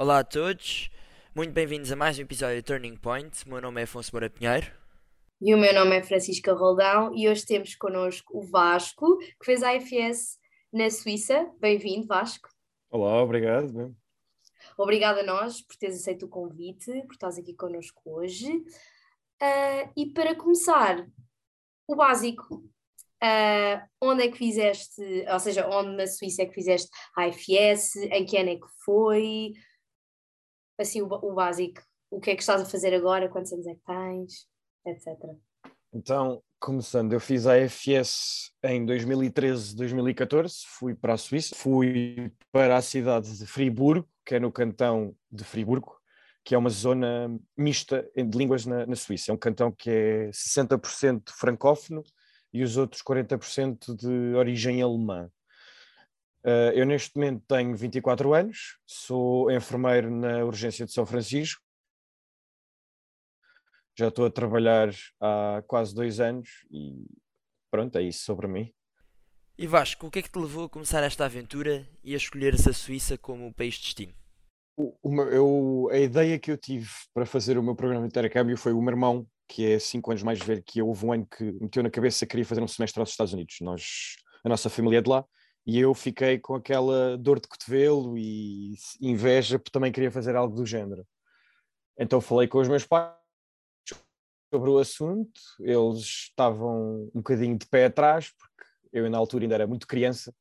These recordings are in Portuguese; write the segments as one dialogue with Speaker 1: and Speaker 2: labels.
Speaker 1: Olá a todos, muito bem-vindos a mais um episódio de Turning Point. O meu nome é Afonso Moura Pinheiro.
Speaker 2: E o meu nome é Francisca Roldão e hoje temos connosco o Vasco, que fez a IFS na Suíça. Bem-vindo, Vasco.
Speaker 3: Olá, obrigado.
Speaker 2: Obrigada a nós por teres aceito o convite, por estás aqui connosco hoje. Uh, e para começar, o básico. Uh, onde é que fizeste, ou seja, onde na Suíça é que fizeste a IFS, em que ano é que foi, assim o, o básico, o que é que estás a fazer agora, quantos anos é que tens, etc.
Speaker 3: Então, começando, eu fiz a IFS em 2013, 2014, fui para a Suíça, fui para a cidade de Friburgo, que é no cantão de Friburgo, que é uma zona mista de línguas na, na Suíça. É um cantão que é 60% francófono e os outros 40% de origem alemã. Uh, eu neste momento tenho 24 anos, sou enfermeiro na urgência de São Francisco. Já estou a trabalhar há quase dois anos e pronto, é isso sobre mim.
Speaker 1: E Vasco, o que é que te levou a começar esta aventura e a escolher-se a Suíça como o país de destino?
Speaker 3: O, eu, a ideia que eu tive para fazer o meu programa de intercâmbio foi o meu irmão, que é 5 anos mais velho que eu, houve um ano que meteu na cabeça que queria fazer um semestre aos Estados Unidos. Nós, a nossa família é de lá e eu fiquei com aquela dor de cotovelo e inveja porque também queria fazer algo do género. Então falei com os meus pais sobre o assunto, eles estavam um bocadinho de pé atrás, porque eu na altura ainda era muito criança,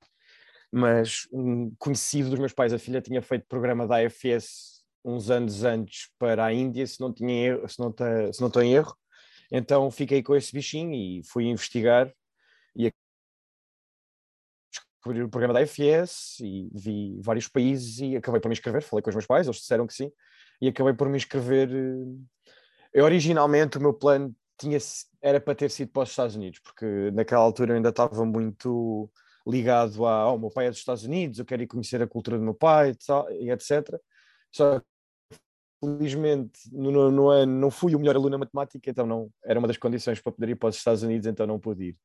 Speaker 3: mas um conhecido dos meus pais, a filha, tinha feito programa da AFS uns anos antes para a Índia, se não, tinha erro, se não, se não estou em erro, então fiquei com esse bichinho e fui investigar descobri o programa da IFS e vi vários países e acabei por me inscrever. Falei com os meus pais, eles disseram que sim, e acabei por me inscrever. Eh, eu, originalmente, o meu plano tinha, era para ter sido para os Estados Unidos, porque naquela altura eu ainda estava muito ligado a oh, meu pai é dos Estados Unidos, eu quero ir conhecer a cultura do meu pai e etc. Só que, felizmente, no, no ano não fui o melhor aluno na matemática, então não era uma das condições para poder ir para os Estados Unidos, então não pude ir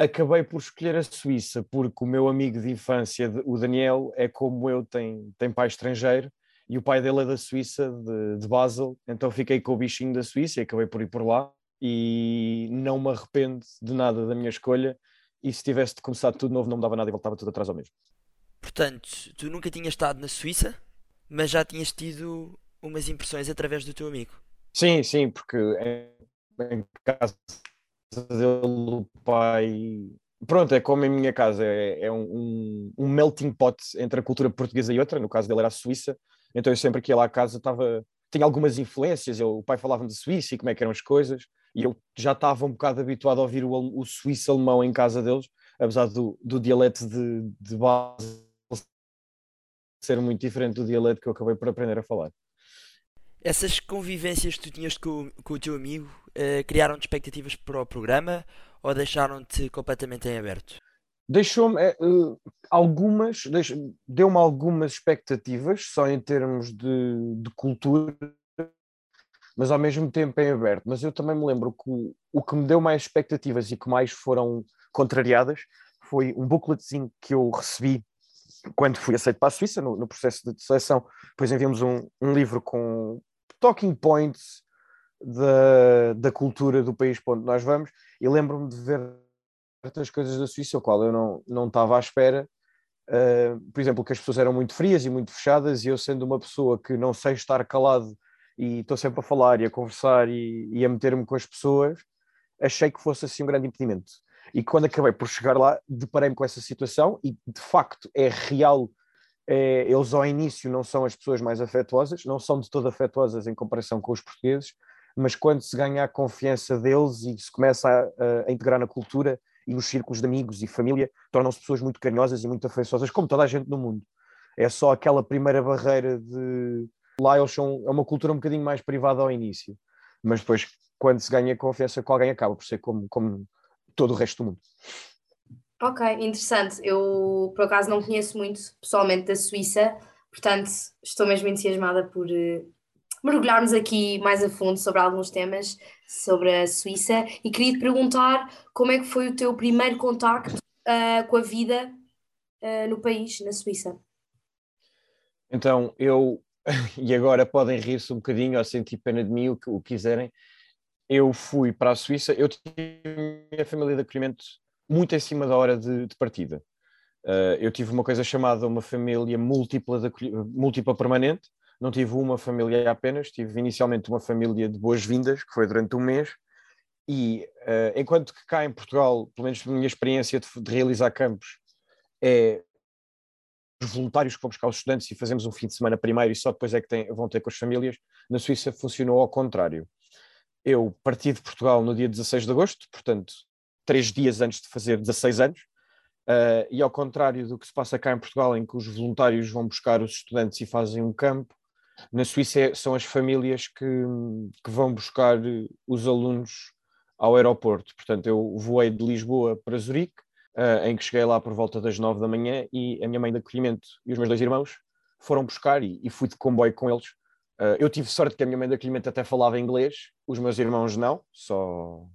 Speaker 3: acabei por escolher a Suíça, porque o meu amigo de infância, o Daniel, é como eu, tem, tem pai estrangeiro, e o pai dele é da Suíça, de, de Basel, então fiquei com o bichinho da Suíça e acabei por ir por lá, e não me arrependo de nada da minha escolha, e se tivesse de começar tudo novo não me dava nada e voltava tudo atrás ao mesmo.
Speaker 1: Portanto, tu nunca tinhas estado na Suíça, mas já tinhas tido umas impressões através do teu amigo.
Speaker 3: Sim, sim, porque em casa dele, o pai. Pronto, é como em minha casa, é, é um, um, melting pot entre a cultura portuguesa e outra. No caso dele era a Suíça, então eu sempre que ia lá à casa estava. Tinha algumas influências, eu, o pai falava de Suíça e como é que eram as coisas, e eu já estava um bocado habituado a ouvir o, o suíço-alemão em casa deles, apesar do, do dialeto de, de base ser muito diferente do dialeto que eu acabei por aprender a falar.
Speaker 1: Essas convivências que tu tinhas com, com o teu amigo uh, criaram-te expectativas para o programa ou deixaram-te completamente em aberto?
Speaker 3: Deixou-me uh, algumas, deu-me algumas expectativas, só em termos de, de, cultura, mas ao mesmo tempo em aberto. Mas eu também me lembro que o, o que me deu mais expectativas e que mais foram contrariadas foi um bookletzinho que eu recebi quando fui aceito para a Suíça, no, no processo de seleção. Depois enviamos um, um livro com talking points da, da cultura do país para onde nós vamos, e lembro-me de ver certas coisas da Suíça, o qual eu não, não estava à espera. Uh, por exemplo, que as pessoas eram muito frias e muito fechadas, e eu, sendo uma pessoa que não sei estar calado e estou sempre a falar e a conversar e, e a meter-me com as pessoas, achei que fosse assim um grande impedimento. E quando acabei por chegar lá, deparei-me com essa situação e de facto é real é, eles ao início não são as pessoas mais afetuosas, não são de todo afetuosas em comparação com os portugueses, mas quando se ganha a confiança deles e se começa a, a integrar na cultura e nos círculos de amigos e família, tornam-se pessoas muito carinhosas e muito afeiçosas, como toda a gente no mundo. É só aquela primeira barreira de. Lá eles são. É uma cultura um bocadinho mais privada ao início, mas depois, quando se ganha confiança com alguém, acaba por ser como, como todo o resto do mundo.
Speaker 2: Ok, interessante. Eu, por acaso, não conheço muito pessoalmente da Suíça, portanto, estou mesmo entusiasmada por uh, mergulharmos aqui mais a fundo sobre alguns temas sobre a Suíça e queria te perguntar como é que foi o teu primeiro contacto uh, com a vida uh, no país, na Suíça.
Speaker 3: Então eu, e agora podem rir-se um bocadinho ou sentir pena de mim, o que o quiserem, eu fui para a Suíça, eu tinha a família de acolhimento muito em cima da hora de, de partida. Uh, eu tive uma coisa chamada uma família múltipla, de, múltipla permanente, não tive uma família apenas, tive inicialmente uma família de boas-vindas, que foi durante um mês, e uh, enquanto que cá em Portugal, pelo menos a minha experiência de, de, realizar campos, é os voluntários que vão buscar os estudantes e fazemos um fim de semana primeiro e só depois é que tem, vão ter com as famílias, na Suíça funcionou ao contrário. Eu parti de Portugal no dia 16 de agosto, portanto, três dias antes de fazer 16 anos, uh, e ao contrário do que se passa cá em Portugal, em que os voluntários vão buscar os estudantes e fazem um campo, na Suíça é, são as famílias que, que vão buscar os alunos ao aeroporto. Portanto, eu voei de Lisboa para Zurique, uh, em que cheguei lá por volta das nove da manhã e a minha mãe de acolhimento e os meus dois irmãos foram buscar e, e fui de comboio com eles. Uh, eu tive sorte que a minha mãe de acolhimento até falava inglês, os meus irmãos não, só,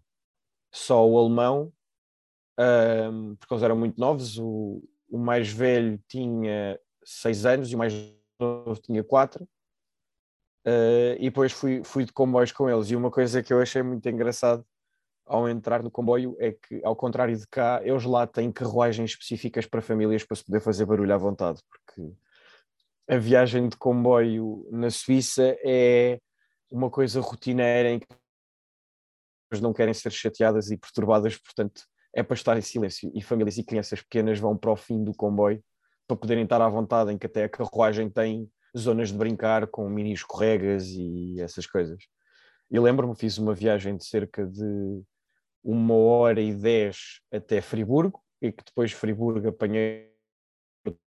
Speaker 3: só o alemão, uh, porque eles eram muito novos. O, o mais velho tinha seis anos e o mais novo tinha quatro. Uh, e depois fui, fui de comboios com eles. E uma coisa que eu achei muito engraçado ao entrar no comboio é que, ao contrário de cá, eles lá têm carruagens específicas para famílias para se poder fazer barulho à vontade, porque a viagem de comboio na Suíça é uma coisa rotineira em que não querem ser chateadas e perturbadas, portanto é para estar em silêncio. E famílias e crianças pequenas vão para o fim do comboio para poderem estar à vontade, em que até a carruagem tem zonas de brincar com mini escorregas e essas coisas. E lembro-me, fiz uma viagem de cerca de uma hora e dez até Friburgo, e que depois de Friburgo apanhei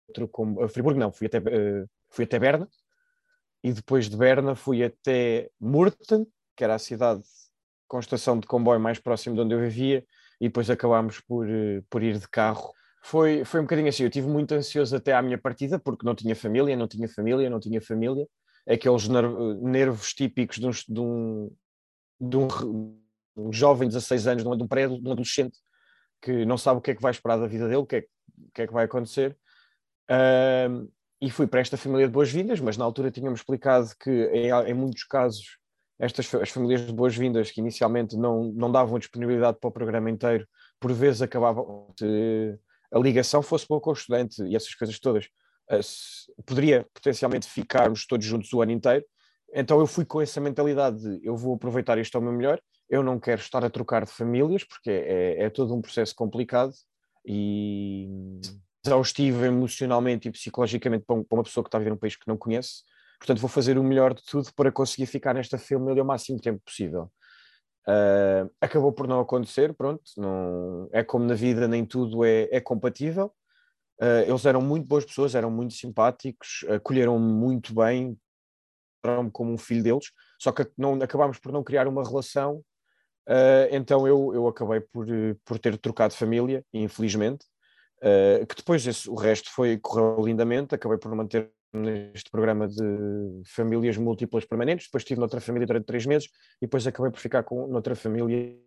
Speaker 3: outro como uh, Friburgo não, fui até, uh, fui até Berna, e depois de Berna fui até Murten, que era a cidade com estação de comboio mais próximo de onde eu vivia, e depois acabámos por, uh, por ir de carro. Foi, foi um bocadinho assim, eu estive muito ansioso até à minha partida, porque não tinha família, não tinha família, não tinha família, aqueles nervos típicos de um, de um, de um, um jovem de 16 anos, de um, de um adolescente, que não sabe o que é que vai esperar da vida dele, o que é, o que, é que vai acontecer. Uh, e fui para esta família de boas-vindas, mas na altura tínhamos explicado que em, em muitos casos estas as famílias de boas-vindas que inicialmente não, não davam disponibilidade para o programa inteiro, por vezes acabavam de, a ligação fosse boa com o estudante e essas coisas todas. Uh, poderia potencialmente ficarmos todos juntos o ano inteiro. Então eu fui com essa mentalidade de eu vou aproveitar isto ao meu melhor, eu não quero estar a trocar de famílias, porque é, é todo um processo complicado e exaustivo emocionalmente e psicologicamente para, uma pessoa que está a viver num país que não conhece. Portanto, vou fazer o melhor de tudo para conseguir ficar nesta família o máximo tempo possível. Uh, acabou por não acontecer, pronto, não, é como na vida, nem tudo é, é compatível. Uh, eles eram muito boas pessoas, eram muito simpáticos, acolheram-me muito bem, trataram-me como um filho deles, só que não, acabámos por não criar uma relação Uh, então eu, eu acabei por, por ter trocado família, infelizmente, uh, que depois esse, o resto foi, correu lindamente, acabei por manter neste programa de famílias múltiplas permanentes, depois estive noutra família durante três meses e depois acabei por ficar com noutra família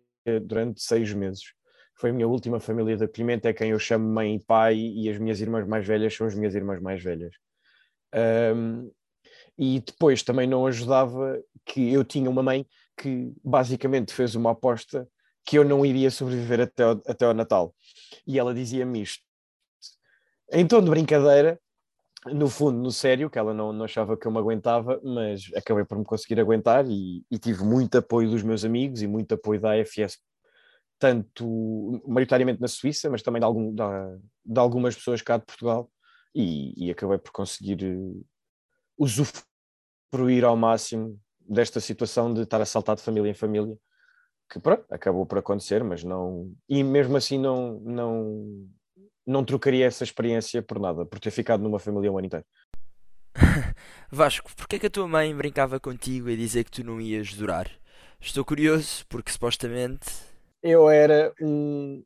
Speaker 3: durante seis meses. Foi a minha última família de acolhimento, é quem eu chamo mãe e pai, e as minhas irmãs mais velhas são as minhas irmãs mais velhas. Um, e depois também não ajudava que eu tinha uma mãe que basicamente fez uma aposta que eu não iria sobreviver até ao, até ao Natal. E ela dizia-me isto. Em tom de brincadeira, no fundo, no sério, que ela não, não achava que eu me aguentava, mas acabei por me conseguir aguentar e, e tive muito apoio dos meus amigos e muito apoio da AFS, tanto maioritariamente na Suíça, mas também de, algum, de, de algumas pessoas cá de Portugal, e, e acabei por conseguir uh, usufruir ao máximo desta situação de estar assaltado de família em família, que pronto, acabou por acontecer, mas não. E mesmo assim não, não, não trocaria essa experiência por nada, por ter ficado numa família um ano inteiro.
Speaker 1: Vasco, porquê é que a tua mãe brincava contigo e dizia que tu não ias durar? Estou curioso, porque supostamente.
Speaker 3: Eu era um.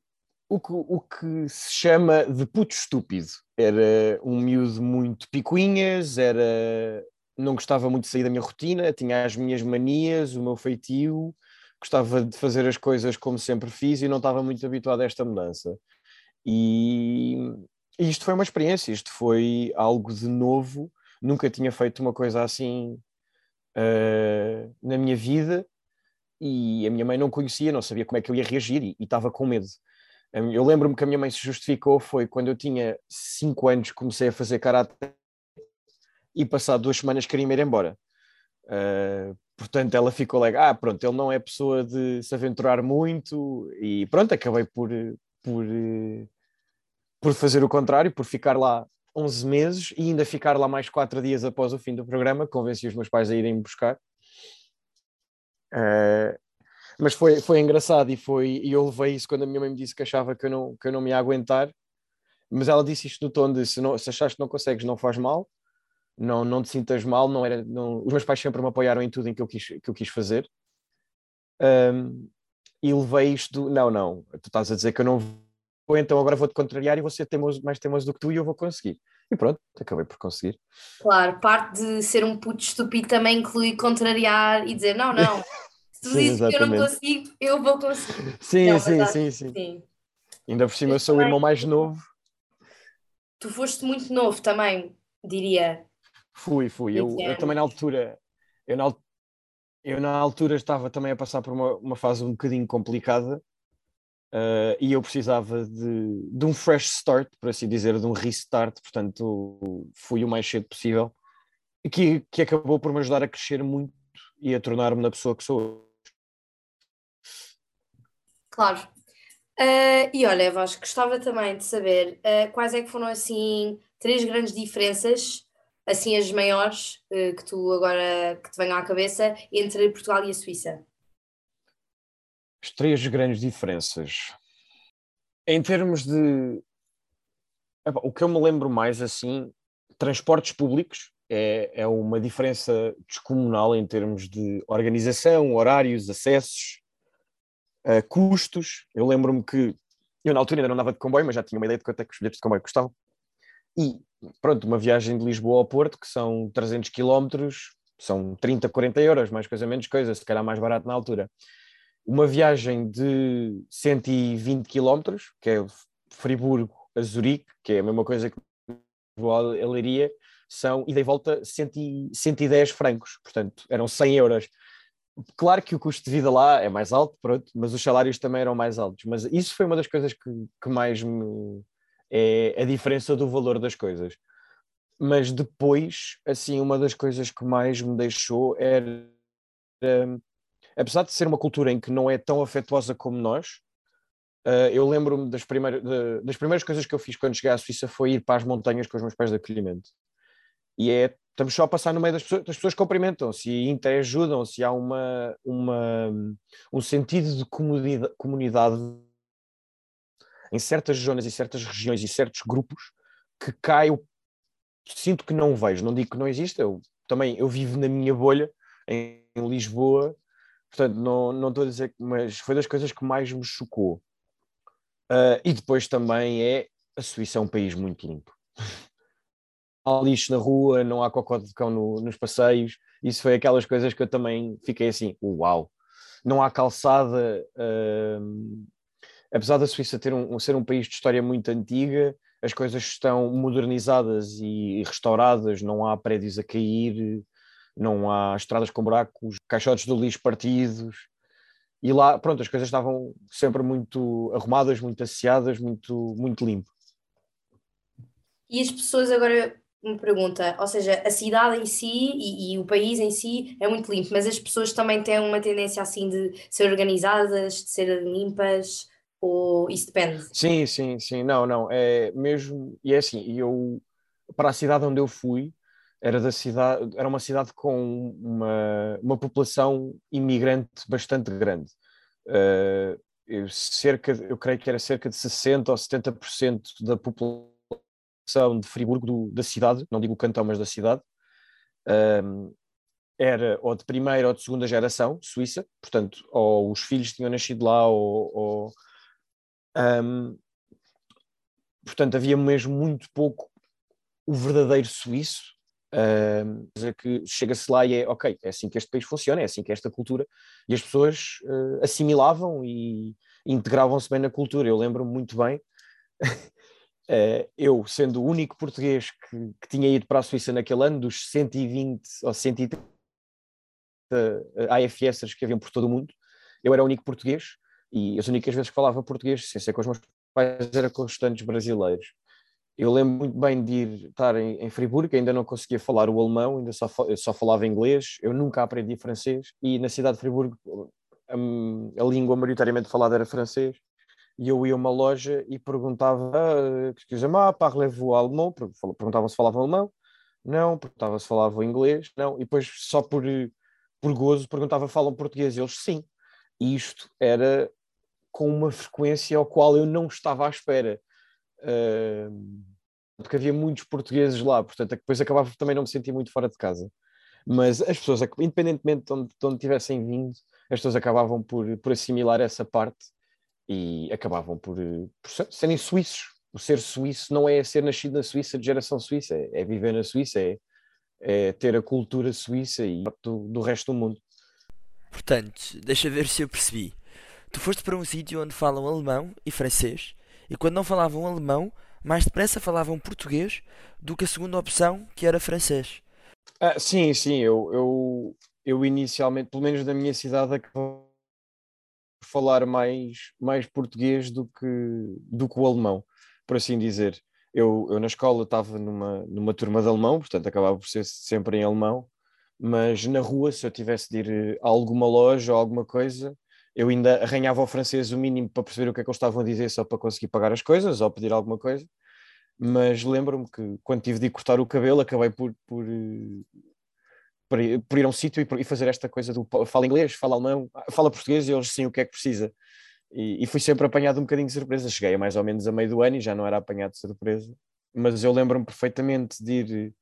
Speaker 3: O que, o que se chama de puto estúpido. Era um miúdo muito picuinhas, era não gostava muito de sair da minha rotina, tinha as minhas manias, o meu feitio, gostava de fazer as coisas como sempre fiz e não estava muito habituado a esta mudança. E, e isto foi uma experiência, isto foi algo de novo, nunca tinha feito uma coisa assim uh, na minha vida e a minha mãe não conhecia, não sabia como é que eu ia reagir e, estava com medo. Eu lembro-me que a minha mãe se justificou foi quando eu tinha 5 anos comecei a fazer karate e passado duas semanas queria ir embora. Uh, portanto, ela ficou like, ah, pronto, ele não é pessoa de se aventurar muito e pronto, acabei por, por, por fazer o contrário, por ficar lá 11 meses e ainda ficar lá mais 4 dias após o fim do programa, convenci os meus pais a irem buscar. Uh, mas foi, foi engraçado e, foi, e eu levei isso quando a minha mãe me disse que achava que eu não, que eu não me ia aguentar, mas ela disse isto no tom de se, não, se achaste que não consegues, não faz mal, não, não te sintas mal, não era, não, os meus pais sempre me apoiaram em tudo em que eu quis, que eu quis fazer. Um, e levei isto do, não, não, tu estás a dizer que eu não vou, então agora vou-te contrariar e vou ser teimoso, mais teimoso do que tu e eu vou conseguir. E pronto, acabei por conseguir.
Speaker 2: Claro, parte de ser um puto estúpido também inclui contrariar e dizer não, não, se tu dizes que eu não consigo, eu vou conseguir.
Speaker 3: Sim, não, sim, sim, sim, sim, Ainda por cima eu sou o irmão mais novo.
Speaker 2: Tu foste muito novo também, diria.
Speaker 3: Fui, fui. Eu, eu, também na altura, eu na, eu na altura estava também a passar por uma, uma fase um bocadinho complicada uh, e eu precisava de, de um fresh start, por assim dizer, de um restart, portanto fui o mais cedo possível, que, que acabou por me ajudar a crescer muito e a tornar-me na pessoa que sou
Speaker 2: Claro. Uh, e olha, Vasco, gostava também de saber uh, quais é que foram assim três grandes diferenças assim as maiores que tu agora que te venham à cabeça entre Portugal e a Suíça?
Speaker 3: As três grandes diferenças. Em termos de. O que eu me lembro mais assim, transportes públicos é, é uma diferença descomunal em termos de organização, horários, acessos, uh, custos. Eu lembro-me que eu na altura ainda não andava de comboio, mas já tinha uma ideia de quanto é que os bilhetes de comboio custavam. E pronto, uma viagem de Lisboa ao Porto, que são 300 quilómetros, são 30, 40 euros, mais coisa, menos coisa, se calhar mais barato na altura. Uma viagem de 120 quilómetros, que é Friburgo a Zurique, que é a mesma coisa que vou a Leiria, são, ida e volta, 100, 110 francos, portanto, eram 100 euros. Claro que o custo de vida lá é mais alto, pronto, mas os salários também eram mais altos. Mas isso foi uma das coisas que, que mais me, é a diferença do valor das coisas. Mas depois, assim, uma das coisas que mais me deixou era, apesar de ser uma cultura em que não é tão afetuosa como nós, uh, eu lembro-me das, primeiras, das primeiras coisas que eu fiz quando cheguei à Suíça foi ir para as montanhas com os meus pais de acolhimento. E é, estamos só a passar no meio das pessoas, as pessoas cumprimentam-se e interajudam-se, há uma, uma, um sentido de comunidade, comunidade em certas zonas e certas regiões e certos grupos que cai, eu sinto que não vejo, não digo que não existe, eu também eu vivo na minha bolha em Lisboa, portanto não, não estou a dizer, mas foi das coisas que mais me chocou. Uh, e depois também é a Suíça é um país muito limpo. há lixo na rua, não há cocó de cão no, nos passeios, isso foi aquelas coisas que eu também fiquei assim, uau. Não há calçada, uh, apesar da Suíça ter um, ser um país de história muito antiga, as coisas estão modernizadas e restauradas, não há prédios a cair, não há estradas com buracos, caixotes do lixo partidos. E lá, pronto, as coisas estavam sempre muito arrumadas, muito asseadas, muito, muito limpo.
Speaker 2: E as pessoas agora me pergunta, ou seja, a cidade em si e, e, o país em si é muito limpo, mas as pessoas também têm uma tendência assim de ser organizadas, de ser limpas, ou isso depende?
Speaker 3: Sim, sim, sim. Não, não. É mesmo. E é assim, eu para a cidade onde eu fui, era da cidade, era uma cidade com uma, uma população imigrante bastante grande. Uh, eu, cerca, eu creio que era cerca de 60 ou 70% da população de Friburgo, do, da cidade, não digo o cantão, mas da cidade, uh, era ou de primeira ou de segunda geração suíça, portanto, ou os filhos tinham nascido lá, ou, ou um, portanto, havia mesmo muito pouco o verdadeiro suíço. Um, que chega-se lá e é ok, é assim que este país funciona, é assim que é esta cultura, e as pessoas uh, assimilavam e integravam-se bem na cultura. Eu lembro-me muito bem Uh, eu, sendo o único português que, que, tinha ido para a Suíça naquele ano, dos 120 ou 130 AFSers que haviam por todo o mundo, eu era o único português e as únicas vezes que falava português, sem ser com os meus pais, era com os estudantes brasileiros. Eu lembro muito bem de ir estar em, em Friburgo, ainda não conseguia falar o alemão, ainda só, só falava inglês, eu nunca aprendi francês e na cidade de Friburgo a, a língua maioritariamente falada era francês e eu ia a uma loja e perguntava, ah, excusez-moi, parlez-vous allemand? Perguntavam se falavam alemão, não, perguntava se falavam inglês, não, e depois só por, por gozo perguntava, falam português? Eles, sim. E isto era com uma frequência ao qual eu não estava à espera. Uh, porque havia muitos portugueses lá, portanto, depois acabava também não me sentir muito fora de casa. Mas as pessoas, independentemente de onde, de onde tivessem vindo, as pessoas acabavam por, por assimilar essa parte e acabavam por, por serem suíços. O ser suíço não é ser nascido na Suíça, de geração suíça, é, é viver na Suíça, é, é, ter a cultura suíça e do, do resto do mundo.
Speaker 1: Portanto, deixa ver se eu percebi. Tu foste para um sítio onde falam alemão e francês, e quando não falavam alemão, mais depressa falavam português do que a segunda opção, que era francês.
Speaker 3: Ah, sim, sim, eu, eu, eu inicialmente, pelo menos na minha cidade, acabou falar mais, mais português do que, do que o alemão, por assim dizer. Eu, eu na escola estava numa, numa turma de alemão, portanto acabava por ser sempre em alemão, mas na rua, se eu tivesse de ir a alguma loja ou alguma coisa, eu ainda arranhava o francês o mínimo para perceber o que é que eles estavam a dizer só para conseguir pagar as coisas ou pedir alguma coisa. Mas lembro-me que quando tive de cortar o cabelo, acabei por, por, por, ir, por ir a um sítio e, e, fazer esta coisa do fala inglês, fala alemão, fala português e eles sim o que é que precisa. E, e, fui sempre apanhado um bocadinho de surpresa. Cheguei a mais ou menos a meio do ano e já não era apanhado de surpresa. Mas eu lembro-me perfeitamente de ir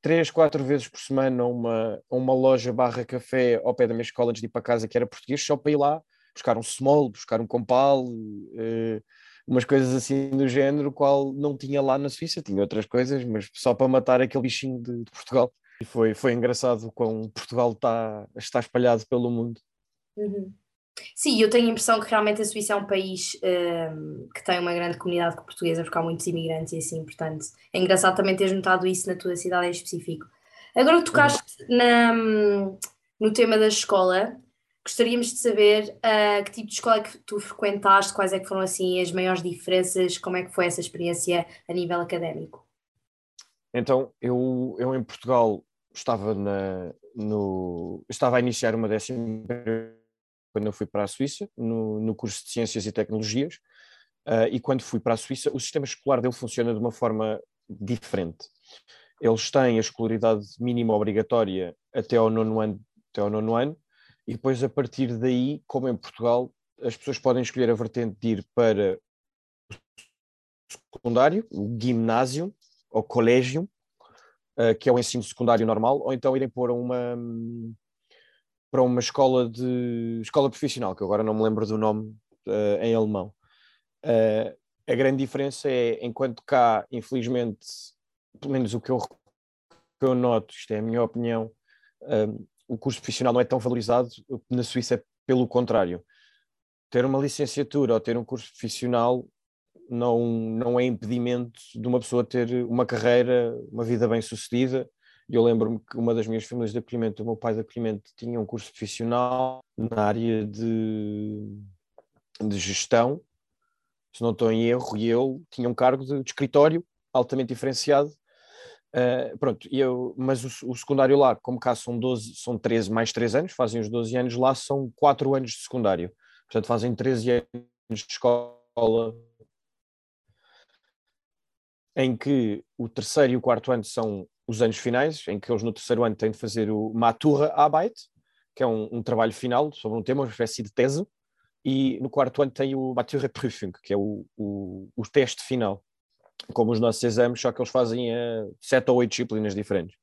Speaker 3: três, quatro vezes por semana a uma, uma loja barra café ao pé da minha escola antes de ir para casa, que era português, só para ir lá buscar um small, buscar um compal, uh, umas coisas assim do género, qual não tinha lá na Suíça, tinha outras coisas, mas só para matar aquele bichinho de, de Portugal. E foi, foi engraçado como Portugal está, está espalhado pelo mundo.
Speaker 2: Uhum. Sim, eu tenho a impressão que realmente a Suíça é um país um, ehm, que tem uma grande comunidade portuguesa, porque há muitos imigrantes e assim, portanto, é engraçado também teres notado isso na tua cidade em específico. Agora tocaste na, no tema da escola, gostaríamos de saber uh, que tipo de escola é que tu frequentaste, quais é que foram assim as maiores diferenças, como é que foi essa experiência a nível académico?
Speaker 3: Então, eu, eu em Portugal estava, na, no, estava a iniciar uma décima quando eu fui para a Suíça, no, no curso de Ciências e Tecnologias, uh, e quando fui para a Suíça, o sistema escolar dele funciona de uma forma diferente. Eles têm a escolaridade mínima obrigatória até ao nono ano, até ao nono ano e depois a partir daí, como em Portugal, as pessoas podem escolher a vertente de ir para o secundário, o ginásio ou colégio, uh, que é o ensino secundário normal, ou então irem para uma para uma escola de escola profissional, que agora não me lembro do nome uh, em alemão. Uh, a grande diferença é, enquanto cá, infelizmente, pelo menos o que eu, que eu noto, isto é a minha opinião, o curso profissional não é tão valorizado, na Suíça é pelo contrário. Ter uma licenciatura ou ter um curso profissional não, não é impedimento de uma pessoa ter uma carreira, uma vida bem sucedida eu lembro-me que uma das minhas famílias de acolhimento, o meu pai de acolhimento, tinha um curso profissional na área de, de gestão, se não estou em erro, e eu tinha um cargo de, de escritório altamente diferenciado. Uh, pronto, eu, mas o, o, secundário lá, como cá são 12, são 13 mais 3 anos, fazem os 12 anos, lá são 4 anos de secundário. Portanto, fazem 13 anos de escola em que o terceiro e o quarto ano são os anos finais, em que eles no terceiro ano têm de fazer o Matura Arbeit, que é um, um, trabalho final sobre um tema, uma espécie de tese, e no quarto ano tem o Matura Prüfung, que é o, o, o teste final, como os nossos exames, só que eles fazem uh, sete ou oito disciplinas diferentes,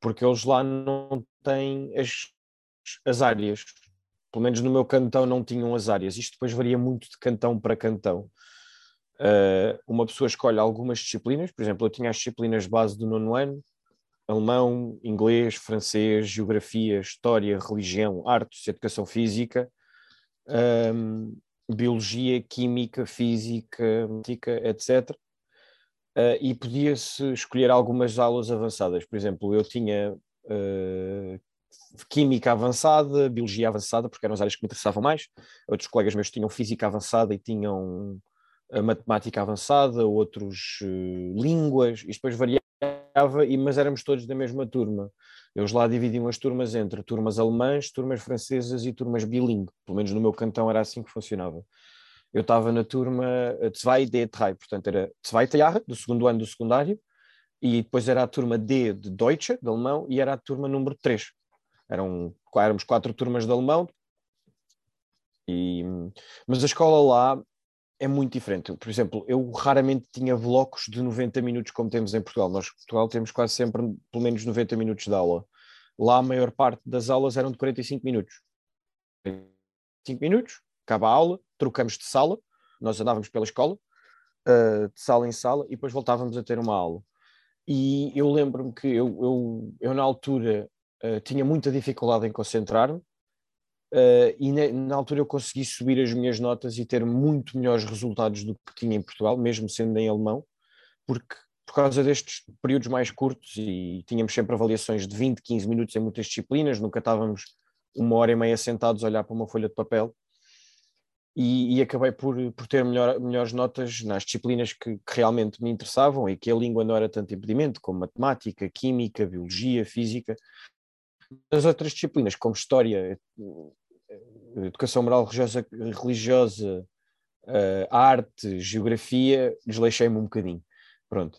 Speaker 3: porque eles lá não têm as, as áreas, pelo menos no meu cantão não tinham as áreas, isto depois varia muito de cantão para cantão. Uh, uma pessoa escolhe algumas disciplinas, por exemplo, eu tinha as disciplinas base do nono ano, alemão, inglês, francês, geografia, história, religião, artes, educação física, um, biologia, química, física, etc. uh, e podia-se escolher algumas aulas avançadas. Por exemplo, eu tinha uh, química avançada, biologia avançada, porque eram as áreas que me interessavam mais. Outros colegas meus tinham física avançada e tinham a matemática avançada, outros uh, línguas, e depois variava, e, mas éramos todos da mesma turma. Eles lá dividiam as turmas entre turmas alemãs, turmas francesas e turmas bilingue. Pelo menos no meu cantão era assim que funcionava. Eu estava na turma Zwei D Drei, portanto era Zweite Jahre, do segundo ano do secundário, e depois era a turma D de Deutsche, de alemão, e era a turma número 3. Eram, éramos quatro turmas de alemão, e, mas a escola lá é muito diferente. Por exemplo, eu raramente tinha blocos de 90 minutos como temos em Portugal. Nós, em Portugal, temos quase sempre pelo menos 90 minutos de aula. Lá, a maior parte das aulas eram de 45 minutos. 5 minutos, acaba a aula, trocamos de sala, nós andávamos pela escola, uh, de sala em sala, e depois voltávamos a ter uma aula. E eu lembro-me que eu, eu, eu, na altura, uh, tinha muita dificuldade em concentrar-me, Uh, e na, na, altura eu consegui subir as minhas notas e ter muito melhores resultados do que tinha em Portugal, mesmo sendo em alemão, porque por causa destes períodos mais curtos e tínhamos sempre avaliações de 20, 15 minutos em muitas disciplinas, nunca estávamos uma hora e meia sentados a olhar para uma folha de papel e, e acabei por, por ter melhor, melhores notas nas disciplinas que, que, realmente me interessavam e que a língua não era tanto impedimento, como matemática, química, biologia, física, as outras disciplinas, como História, eh, Educação Moral Religiosa, religiosa uh, Arte, Geografia, desleixei-me um bocadinho. Pronto.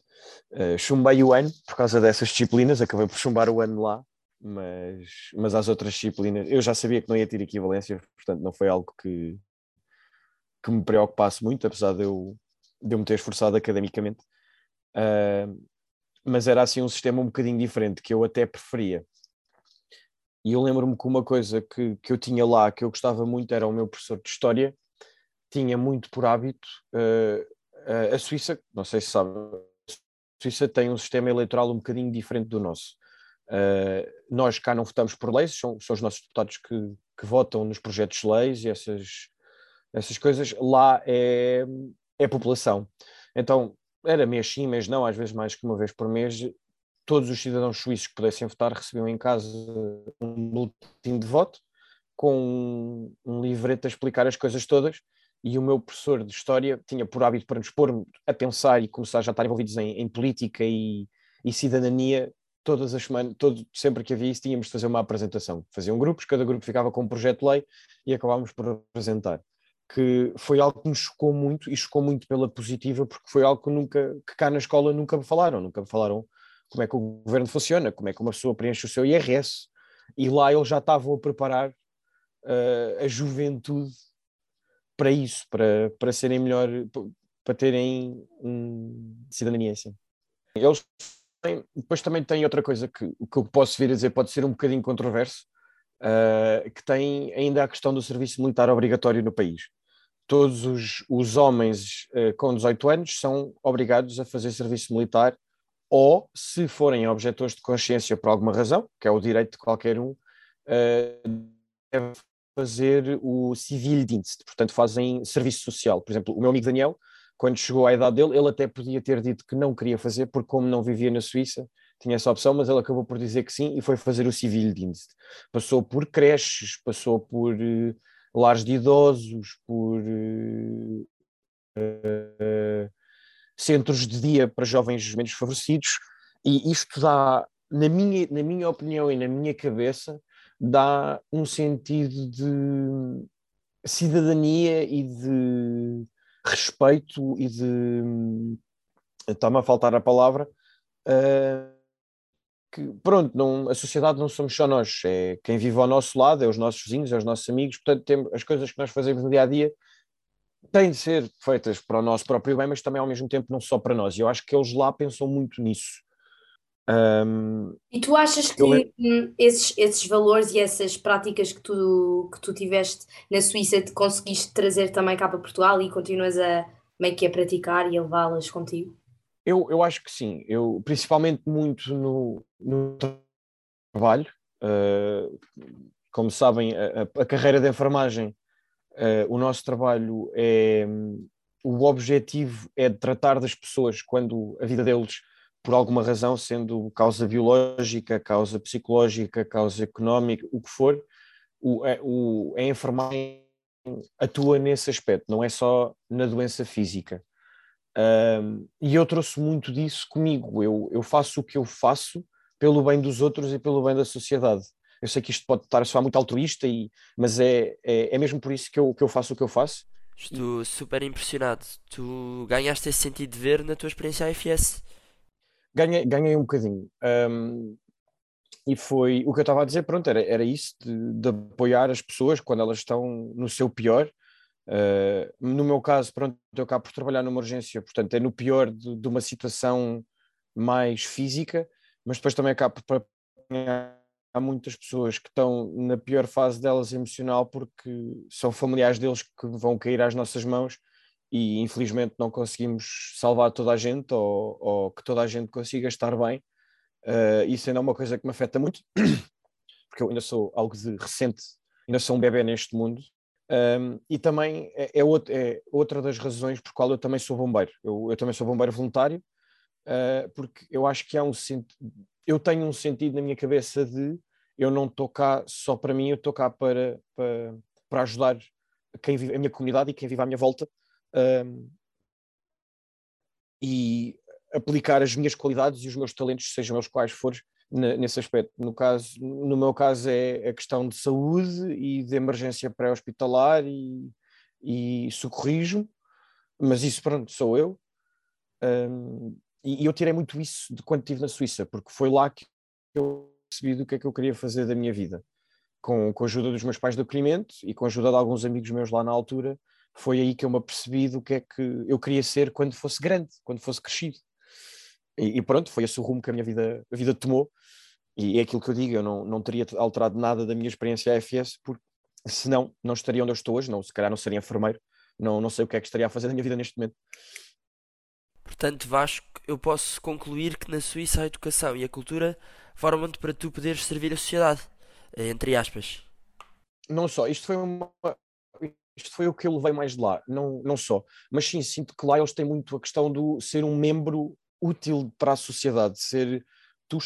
Speaker 3: Uh, chumbei o ano por causa dessas disciplinas, acabei por chumbar o ano lá, mas, mas as outras disciplinas, eu já sabia que não ia ter equivalência, portanto não foi algo que, que me preocupasse muito, apesar de eu, de eu me ter esforçado academicamente. Uh, mas era assim um sistema um bocadinho diferente, que eu até preferia. E eu lembro-me que uma coisa que, que eu tinha lá, que eu gostava muito, era o meu professor de História, tinha muito por hábito, uh, a Suíça, não sei se sabe, a Suíça tem um sistema eleitoral um bocadinho diferente do nosso. Uh, nós cá não votamos por leis, são, são os nossos deputados que, que votam nos projetos de leis e essas, essas coisas. Lá é, é população. Então, era mês sim, mês não, às vezes mais que uma vez por mês, todos os cidadãos suíços que pudessem votar recebiam em casa um boletim de voto com um livreto a explicar as coisas todas e o meu professor de História tinha por hábito para nos pôr a pensar e começar já a estar envolvidos em, em política e, e, cidadania todas as semanas, todo, sempre que havia isso tínhamos de fazer uma apresentação. Faziam grupos, cada grupo ficava com um projeto de lei e acabávamos por apresentar. Que foi algo que me chocou muito e chocou muito pela positiva porque foi algo que nunca, que cá na escola nunca me falaram, nunca me falaram como é que o governo funciona, como é que uma pessoa preenche o seu IRS. E lá eles já estavam a preparar uh, a juventude para isso, para, para serem melhor, para terem um, cidadania assim. Eles têm, depois também tem outra coisa que o que eu posso vir a dizer pode ser um bocadinho controverso, uh, que tem ainda a questão do serviço militar obrigatório no país. Todos os, os homens uh, com 18 anos são obrigados a fazer serviço militar ou, se forem objetores de consciência por alguma razão, que é o direito de qualquer um, uh, deve fazer o civil dienst, portanto fazem serviço social. Por exemplo, o meu amigo Daniel, quando chegou à idade dele, ele até podia ter dito que não queria fazer, porque como não vivia na Suíça, tinha essa opção, mas ele acabou por dizer que sim e foi fazer o civil dienst. Passou por creches, passou por uh, lares de idosos, por... Uh, centros de dia para jovens menos favorecidos, e isto dá, na minha, na minha opinião e na minha cabeça, dá um sentido de cidadania e de respeito e de. Está-me a faltar a palavra. Uh, que, pronto, não, a sociedade não somos só nós, é quem vive ao nosso lado, é os nossos vizinhos, é os nossos amigos, portanto, tem, as coisas que nós fazemos no dia a dia têm de ser feitas para o nosso próprio bem, mas também ao mesmo tempo não só para nós. E eu acho que eles lá pensam muito nisso. Um,
Speaker 2: e tu achas que eu... esses, esses valores e essas práticas que tu, que tu tiveste na Suíça te conseguiste trazer também cá para Portugal e continuas a meio que a praticar e a levá-las contigo?
Speaker 3: Eu, eu acho que sim, eu principalmente muito no, no trabalho. Uh, como sabem, a, a, carreira de enfermagem uh, o nosso trabalho é o objetivo é tratar das pessoas quando a vida deles, por alguma razão, sendo causa biológica, causa psicológica, causa económica, o que for, o, o, a enfermagem atua nesse aspecto, não é só na doença física. Um, e eu trouxe muito disso comigo. Eu, eu faço o que eu faço pelo bem dos outros e pelo bem da sociedade. Eu sei que isto pode estar a soar muito altruísta, e, mas é, é, é mesmo por isso que eu, que eu faço o que eu faço.
Speaker 1: Estou super impressionado. Tu ganhaste esse sentido de ver na tua experiência AFS.
Speaker 3: Ganhei, ganhei um bocadinho. Um, e foi o que eu estava a dizer, pronto, era, era isso, de, de apoiar as pessoas quando elas estão no seu pior Uh, no meu caso, pronto, eu acabo por trabalhar numa urgência, portanto, é no pior de, de uma situação mais física, mas depois também acabo por há muitas pessoas que estão na pior fase delas emocional porque são familiares deles que vão cair às nossas mãos e infelizmente não conseguimos salvar toda a gente ou, ou que toda a gente consiga estar bem. Uh, isso ainda é uma coisa que me afeta muito, porque eu ainda sou algo de recente, ainda sou um bebê neste mundo um, e também é, é, outro, é, outra das razões por qual eu também sou bombeiro. Eu, eu também sou bombeiro voluntário, uh, porque eu acho que há um eu tenho um sentido na minha cabeça de eu não estou cá só para mim, eu estou cá para, para, para ajudar quem vive, a minha comunidade e quem vive à minha volta um, e aplicar as minhas qualidades e os meus talentos, sejam eles quais forem, nesse aspecto. No, caso, no meu caso é a questão de saúde e de emergência pré-hospitalar e, e socorrismo, mas isso pronto, sou eu. Um, e, eu tirei muito isso de quando estive na Suíça, porque foi lá que eu percebi do que é que eu queria fazer da minha vida. Com, com a ajuda dos meus pais de acolhimento e com a ajuda de alguns amigos meus lá na altura, foi aí que eu me apercebi do que é que eu queria ser quando fosse grande, quando fosse crescido. E, e, pronto, foi esse o rumo que a minha vida, a vida tomou. E é aquilo que eu digo, eu não, não teria alterado nada da minha experiência AFS, porque senão não estaria onde eu estou hoje, não, se calhar não seria enfermeiro, não, não sei o que é que estaria a fazer da minha vida neste momento.
Speaker 1: Portanto, Vasco, eu posso concluir que na Suíça a educação e a cultura formam-te para tu poderes servir a sociedade, eh, entre aspas.
Speaker 3: Não só, isto foi uma, isto foi o que eu levei mais de lá, não, não só, mas sim, sinto que lá eles têm muito a questão do ser um membro útil para a sociedade, ser tu,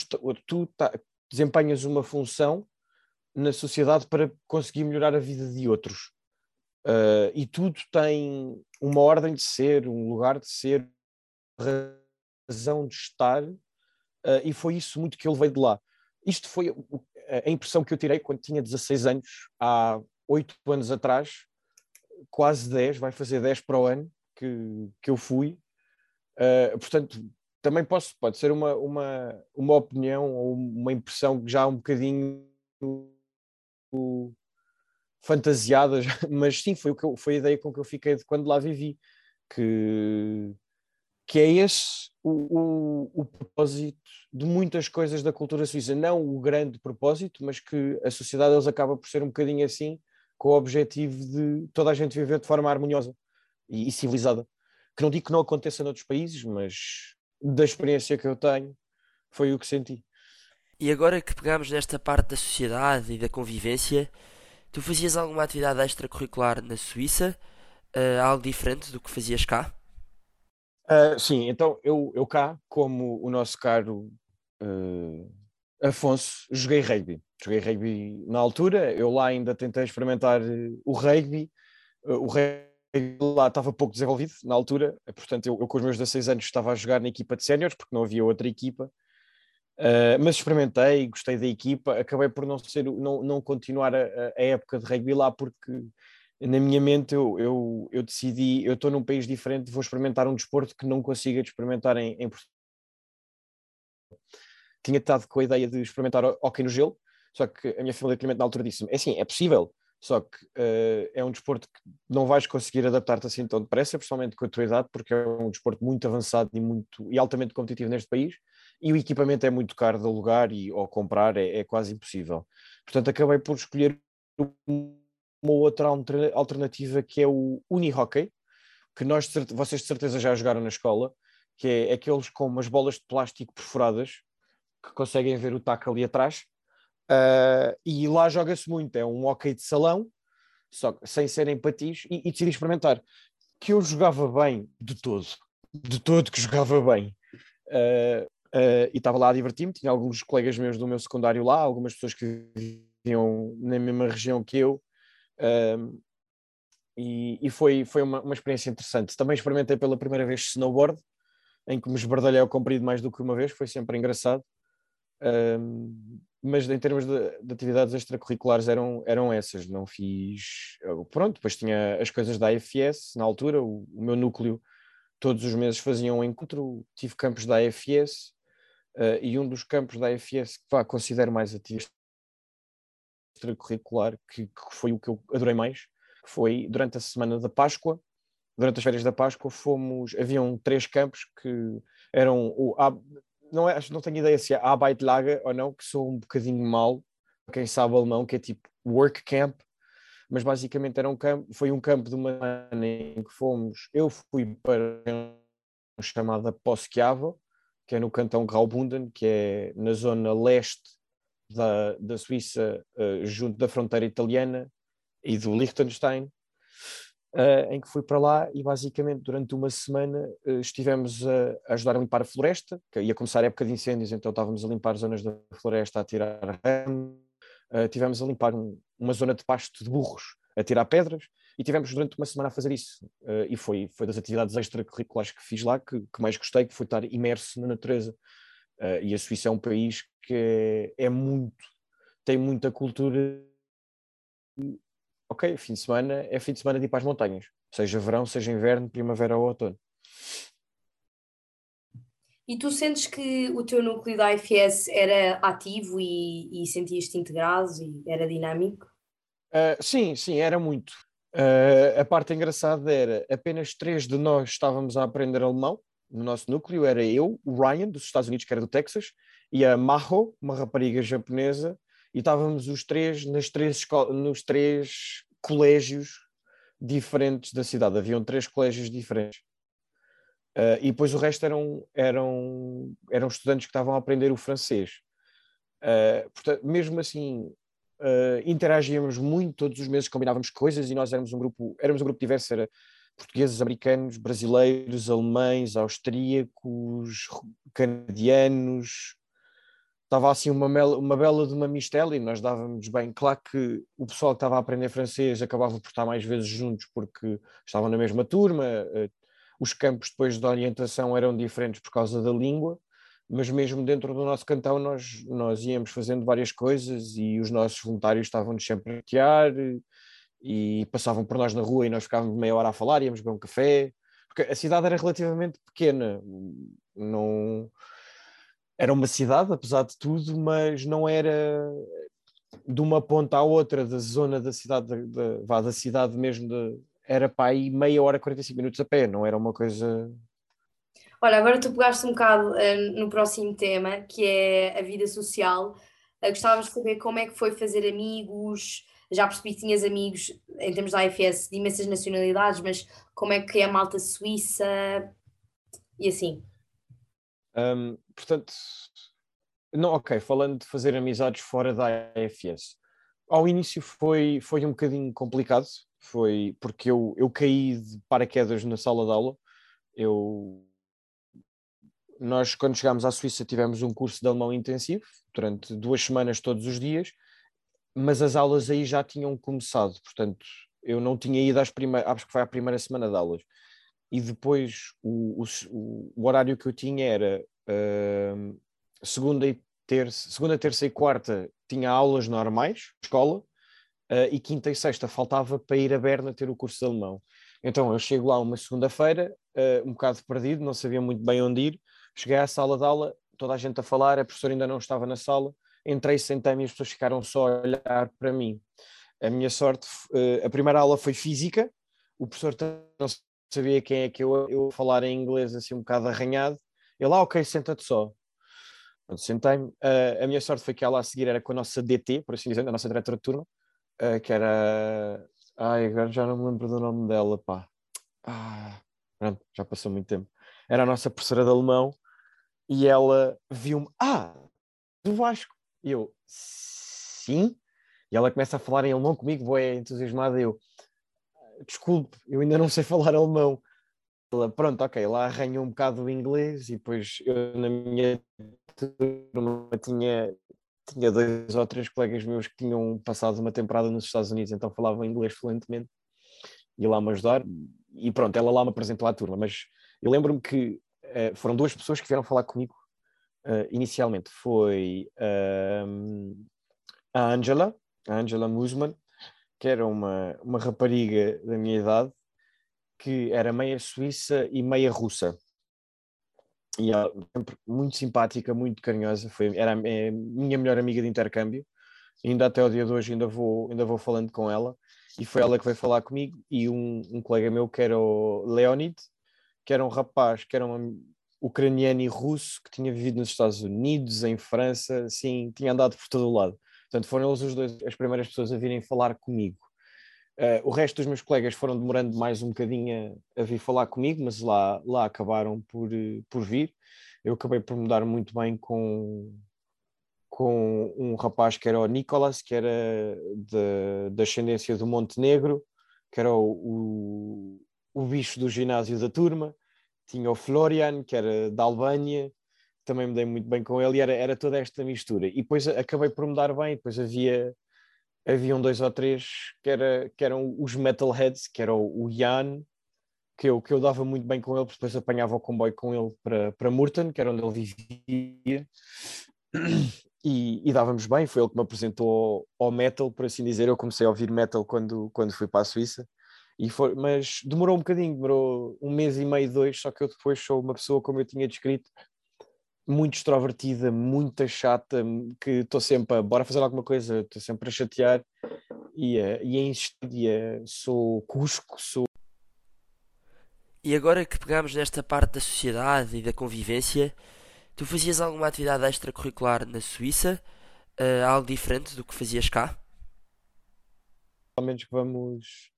Speaker 3: tu tá, desempenhas uma função na sociedade para conseguir melhorar a vida de outros. Uh, e tudo tem uma ordem de ser, um lugar de ser, razão de estar, uh, e foi isso muito que eu levei de lá. Isto foi a impressão que eu tirei quando tinha 16 anos, há 8 anos atrás, quase 10, vai fazer 10 para o ano que, que eu fui. Uh, portanto, também posso, pode ser uma, uma, uma opinião ou uma impressão já um bocadinho fantasiada, mas sim, foi, o que eu, foi a ideia com que eu fiquei de quando lá vivi, que, que é esse o, o, o propósito de muitas coisas da cultura suíça, não o grande propósito, mas que a sociedade eles acaba por ser um bocadinho assim, com o objetivo de toda a gente viver de forma harmoniosa e, e civilizada. Que não digo que não aconteça noutros países, mas da experiência que eu tenho, foi o que senti.
Speaker 1: E agora que pegamos nesta parte da sociedade e da convivência, tu fazias alguma atividade extracurricular na Suíça? Uh, algo diferente do que fazias cá?
Speaker 3: Uh, sim, então eu, eu cá, como o nosso caro uh, Afonso, joguei rugby. Joguei rugby na altura, eu lá ainda tentei experimentar o rugby. o rugby lá estava pouco desenvolvido na altura, portanto eu, eu, com os meus 16 anos estava a jogar na equipa de séniores porque não havia outra equipa, uh, mas experimentei, gostei da equipa, acabei por não, ser, não, não continuar a, a época de rugby lá porque na minha mente eu, eu, eu decidi, eu estou num país diferente, vou experimentar um desporto que não consiga experimentar em, em Portugal. Tinha estado com a ideia de experimentar hockey no gelo, só que a minha família na altura disse-me, é assim, é possível, só que uh, é um desporto que não vais conseguir adaptar-te assim tão depressa, principalmente com a tua idade, porque é um desporto muito avançado e, muito, e altamente competitivo neste país, e o equipamento é muito caro de alugar e, ou comprar, é, é quase impossível. Portanto, acabei por escolher uma outra alternativa que é o unihockey, que nós, vocês de certeza já jogaram na escola, que é aqueles com umas bolas de plástico perfuradas, que conseguem ver o taco ali atrás, Uh, e lá joga-se muito, é um hockey de salão, só sem ser em patins, e, e decidi experimentar. que eu jogava bem de todo, de todo que jogava bem. Uh, uh, e estava lá a divertir-me, tinha alguns colegas meus do meu secundário lá, algumas pessoas que viviam na mesma região que eu. E, e, foi, foi uma, uma experiência interessante. Também experimentei pela primeira vez snowboard, em que me esbardalhei ao comprido mais do que uma vez, foi sempre engraçado. Mas em termos de, de, atividades extracurriculares eram, eram essas, não fiz. Pronto, depois tinha as coisas da AFS na altura, o, o meu núcleo todos os meses faziam um encontro, tive campos da AFS uh, e um dos campos da AFS que vá, considero mais atividade extracurricular, que, que foi o que eu adorei mais, foi durante a semana da Páscoa, durante as férias da Páscoa, fomos, haviam três campos que eram o não, é, não tenho ideia se é Arbeitlager ou não, que sou um bocadinho mal, quem sabe alemão, que é tipo work camp, mas basicamente era um foi um campo de uma semana em que fomos, eu fui para uma chamada Poschiavo, que é no cantão Graubünden, que é na zona leste da, da Suíça, uh, junto da fronteira italiana e do Liechtenstein, uh, em que fui para lá e basicamente durante uma semana uh, estivemos a, a, ajudar a limpar a floresta, que ia começar a época de incêndios, então estávamos a limpar zonas da floresta, a tirar ramo, uh, tivemos a limpar um, uma zona de pasto de burros, a tirar pedras, e tivemos durante uma semana a fazer isso. e foi, foi das atividades extracurriculares que fiz lá que, que mais gostei, que foi estar imerso na natureza. e a Suíça é um país que é, é muito, tem muita cultura ok, fim de semana é fim de semana de ir para as montanhas, seja verão, seja inverno, primavera ou outono.
Speaker 2: E tu sentes que o teu núcleo da IFS era ativo e, e sentias-te integrado e era dinâmico?
Speaker 3: Uh, sim, sim, era muito. Uh, a parte engraçada era apenas três de nós estávamos a aprender alemão no nosso núcleo. Era eu, o Ryan, dos Estados Unidos, que era do Texas, e a Maho, uma rapariga japonesa, e estávamos os três nas três nos três colégios diferentes da cidade. Haviam três colégios diferentes. Uh, e depois o resto eram, eram, eram estudantes que estavam a aprender o francês. Uh, portanto, mesmo assim, uh, interagíamos muito, todos os meses combinávamos coisas e nós éramos um grupo, éramos um grupo diverso, era portugueses, americanos, brasileiros, alemães, austríacos, canadianos, estava assim uma, uma bela de uma mistela e nós dávamos bem. Claro que o pessoal que estava a aprender francês acabava por estar mais vezes juntos porque estavam na mesma turma, eh, os campos depois de orientação eram diferentes por causa da língua, mas mesmo dentro do nosso cantão nós, nós íamos fazendo várias coisas e os nossos voluntários estavam-nos sempre a tear e passavam por nós na rua e nós ficávamos meia hora a falar, íamos beber um café, porque a cidade era relativamente pequena, não era uma cidade, apesar de tudo, mas não era de uma ponta à outra da zona da cidade, da, da, da cidade mesmo, de, era para aí meia hora, 45 minutos a pé, não era uma coisa.
Speaker 2: Olha, agora tu pegaste um bocado uh, no próximo tema, que é a vida social. Uh, gostávamos de saber como é que foi fazer amigos. Já percebi que tinhas amigos, em termos da AFS, de imensas nacionalidades, mas como é que é a malta suíça e assim?
Speaker 3: Um, portanto, não, ok, falando de fazer amizades fora da AFS, ao início foi, foi um bocadinho complicado, foi porque eu, eu caí de paraquedas na sala de aula. Eu, nós, quando chegámos à Suíça, tivemos um curso de alemão intensivo durante duas semanas, todos os dias, mas as aulas aí já tinham começado, portanto, eu não tinha ido às primeiras, acho que foi à primeira semana de aulas e depois o, o, o horário que eu tinha era segunda e terça, segunda, terça e quarta tinha aulas normais, escola, uh, e quinta e sexta faltava para ir a Berna ter o curso de alemão. Então eu chego lá uma segunda-feira, uh, um bocado perdido, não sabia muito bem onde ir, cheguei à sala de aula, toda a gente a falar, a professora ainda não estava na sala, entrei, sentei-me e as pessoas ficaram só a olhar para mim. A minha sorte, uh, a primeira aula foi física, o professor não sabia quem é que eu, eu falar em inglês assim um bocado arranhado. Ele, ah, ok, senta-te só. Sentei-me. Uh, a minha sorte foi que ela a seguir era com a nossa DT, por assim dizer, a nossa diretora de turma, uh, que era. Ai, agora já não me lembro do nome dela, pá. Ah, pronto, já passou muito tempo. Era a nossa professora de alemão e ela viu-me, ah, do Vasco. E eu, sim. E ela começa a falar em alemão comigo, vou entusiasmada. Eu, desculpe, eu ainda não sei falar alemão. Pronto, ok, lá arranhou um bocado o inglês e depois eu na minha turma tinha, tinha dois ou três colegas meus que tinham passado uma temporada nos Estados Unidos, então falavam inglês fluentemente e lá me ajudar. E pronto, ela lá me apresentou à turma, mas eu lembro-me que uh, foram duas pessoas que vieram falar comigo uh, inicialmente, foi uh, a Angela, a Angela Musman, que era uma, uma rapariga da minha idade, que era meia suíça e meia russa. E ela, sempre muito simpática, muito carinhosa, foi, era a minha melhor amiga de intercâmbio. Ainda até o dia de hoje ainda vou, ainda vou falando com ela. E foi ela que veio falar comigo e um, um colega meu que era o Leonid, que era um rapaz, que era um ucraniano e russo, que tinha vivido nos Estados Unidos, em França, assim, tinha andado por todo o lado. Portanto, foram eles os dois, as primeiras pessoas a virem falar comigo. Uh, o resto dos meus colegas foram demorando mais um bocadinho a, a vir falar comigo, mas lá, lá acabaram por, por vir. Eu acabei por me dar muito bem com, com um rapaz que era o Nicolas, que era da ascendência do Montenegro, que era o, o, o, bicho do ginásio da turma. Tinha o Florian, que era da Albânia, também me dei muito bem com ele e era, era toda esta mistura. E depois acabei por me dar bem, depois havia haviam dois ou três que, era, que eram os metalheads, que era o, Jan, que eu, que eu dava muito bem com ele, porque depois apanhava o comboio com ele para, para Murten, que era onde ele vivia, e, e dávamos bem, foi ele que me apresentou ao, ao, metal, por assim dizer, eu comecei a ouvir metal quando, quando fui para a Suíça, e foi, mas demorou um bocadinho, demorou um mês e meio, dois, só que eu depois sou uma pessoa, como eu tinha descrito, muito extrovertida, muito chata, que estou sempre a bora fazer alguma coisa, estou sempre a chatear e a, e a insistir, sou cusco, sou.
Speaker 1: E agora que pegamos nesta parte da sociedade e da convivência, tu fazias alguma atividade extracurricular na Suíça? Uh, algo diferente do que fazias cá?
Speaker 3: Pelo menos que vamos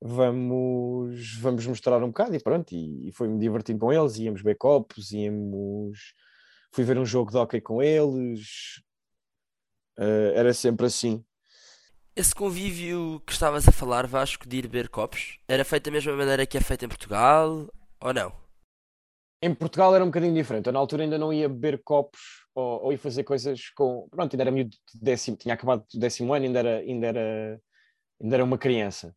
Speaker 3: vamos vamos mostrar um bocado e pronto, e, e foi-me divertindo com eles, íamos ver copos, íamos fui ver um jogo de hockey com eles, uh, era sempre assim.
Speaker 1: Esse convívio que estavas a falar, Vasco, de ir beber copos, era feito da mesma maneira que é feito em Portugal ou não?
Speaker 3: Em Portugal era um bocadinho diferente. Eu na altura ainda não ia beber copos ou, ou ia fazer coisas com. Pronto, ainda era miúdo de décimo, tinha acabado o décimo ano, ainda era, ainda era, ainda era uma criança.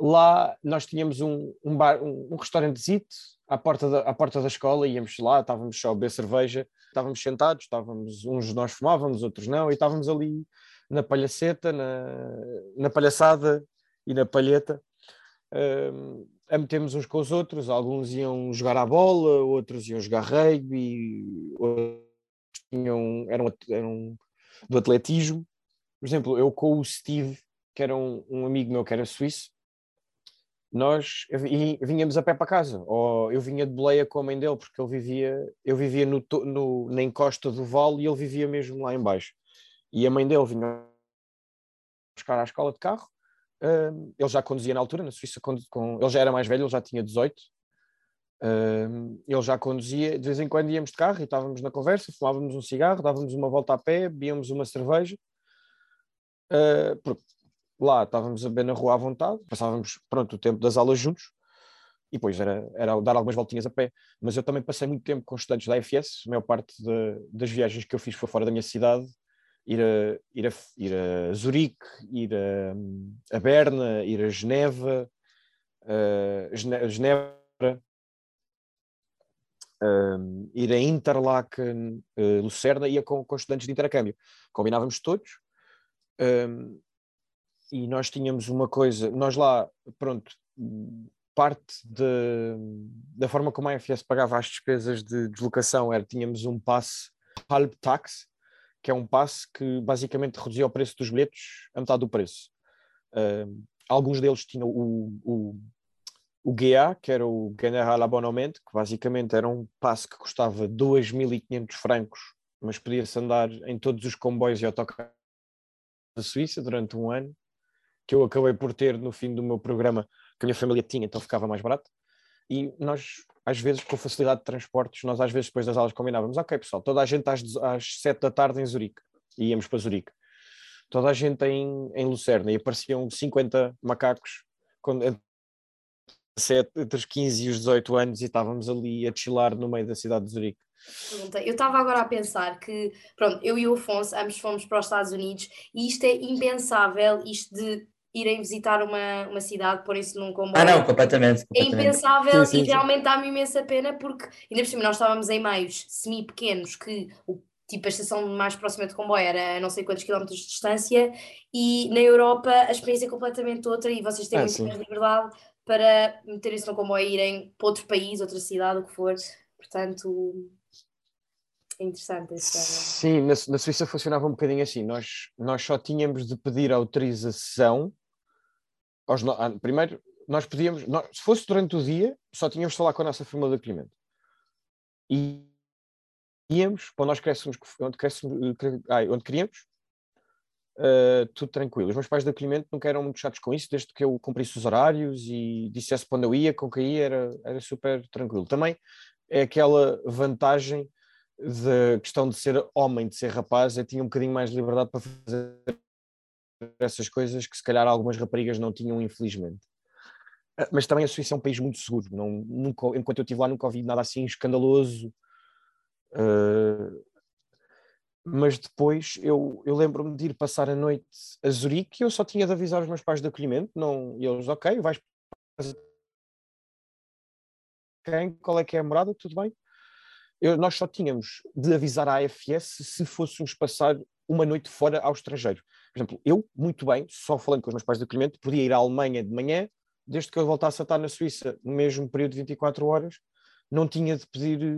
Speaker 3: Lá nós tínhamos um, um, bar, um, um restaurantezito à porta, da, à porta da escola, íamos lá, estávamos só a beber cerveja, estávamos sentados, estávamos, uns de nós fumávamos, outros não, e estávamos ali na palhaceta, na, na palhaçada e na palheta, um, a metermos uns com os outros, alguns iam jogar à bola, outros iam jogar rugby, outros tinham, eram, eram do atletismo. Por exemplo, eu com o Steve, que era um, um amigo meu que era suíço, nós vinhamos a pé para casa, ou eu vinha de boleia com a mãe dele, porque ele vivia, eu vivia no, no, na encosta do vale e ele vivia mesmo lá embaixo. E a mãe dele vinha buscar à escola de carro, uh, ele já conduzia na altura, na Suíça, com, com, ele já era mais velho, ele já tinha 18, uh, ele já conduzia, de vez em quando íamos de carro e estávamos na conversa, fumávamos um cigarro, dávamos uma volta a pé, bebíamos uma cerveja, uh, porque lá estávamos a beber na rua à vontade, passávamos pronto, o tempo das aulas juntos e depois era, era dar algumas voltinhas a pé. Mas eu também passei muito tempo com estudantes da FS, a maior parte de, das viagens que eu fiz foi fora da minha cidade, ir a, ir a, ir a Zurique, ir a, a Berna, ir a Geneva, uh, ir a Interlaken, uh, Lucerna, ia com, com estudantes de intercâmbio. Combinávamos todos. Um, e nós tínhamos uma coisa, nós lá, pronto, parte de, da forma como a AFS pagava as despesas de deslocação era, tínhamos um passe halb tax, que é um passe que basicamente reduzia o preço dos bilhetes a metade do preço. Uh, alguns deles tinham o, o, o GA, que era o General Abonnement, que basicamente era um passe que custava 2.500 francos, mas podia-se andar em todos os comboios e autocarros da Suíça durante um ano que eu acabei por ter no fim do meu programa, que a minha família tinha, então ficava mais barato. E nós, às vezes, com facilidade de transportes, nós às vezes depois das aulas combinávamos, ok pessoal, toda a gente às, às 7 da tarde em Zurique, e íamos para Zurique. Toda a gente em, em Lucerna, e apareciam 50 macacos, quando, 17, entre os 15 e os 18 anos e estávamos ali a chilar no meio da cidade de Zurique.
Speaker 2: Eu estava agora a pensar que, pronto, eu e o Afonso ambos fomos para os Estados Unidos e isto é impensável, isto de irem visitar uma, uma cidade, porem-se num comboio.
Speaker 4: Ah, não, completamente.
Speaker 2: É
Speaker 4: completamente.
Speaker 2: impensável
Speaker 3: Sim, sim,
Speaker 2: e
Speaker 3: sim.
Speaker 2: realmente dá-me imensa pena porque, ainda por cima, nós estávamos em meios semi-pequenos que o Tipo, a estação mais próxima de comboio era a não sei quantos quilómetros de distância, e na Europa a experiência é completamente outra, e vocês têm
Speaker 3: Ah,
Speaker 2: muito mais liberdade para meterem-se no comboio e irem para outro país, outra cidade, o que for. Portanto, é interessante.
Speaker 3: Sim, na, na Suíça funcionava um bocadinho assim. Nós, nós só tínhamos de pedir autorização. Aos, primeiro, nós podíamos, nós- se fosse durante o dia, só tínhamos de falar com a nossa firma de acolhimento. E íamos para onde nós crescemos, onde, crescemos, cre- ai, onde queríamos, eh, tudo tranquilo. Os meus pais de acolhimento nunca eram muito chatos com isso, desde que eu cumprisse os horários e dissesse para onde eu ia, com quem ia, era, era super tranquilo. Também é aquela vantagem da questão de ser homem, de ser rapaz, eu tinha um bocadinho mais de liberdade para fazer essas coisas que se calhar algumas raparigas não tinham, infelizmente. Ah, Mas também a Suíça é um país muito seguro. Não, nunca, enquanto eu estive lá, nunca ouvi nada assim escandaloso. Ah, mas depois eu, eu lembro-me de ir passar a noite a Zurique e eu só tinha de avisar os meus pais de acolhimento. Não, e eles, ok, vais para quem? Qual é que é a morada? Tudo bem? Eu- nós só tínhamos de avisar à AFS se fôssemos passar uma noite fora ao estrangeiro. Por exemplo, eu, muito bem, só falando com os meus pais de acolhimento, podia ir à Alemanha de manhã, desde que eu voltasse a estar na Suíça no mesmo período de 24 horas, não tinha de pedir eh,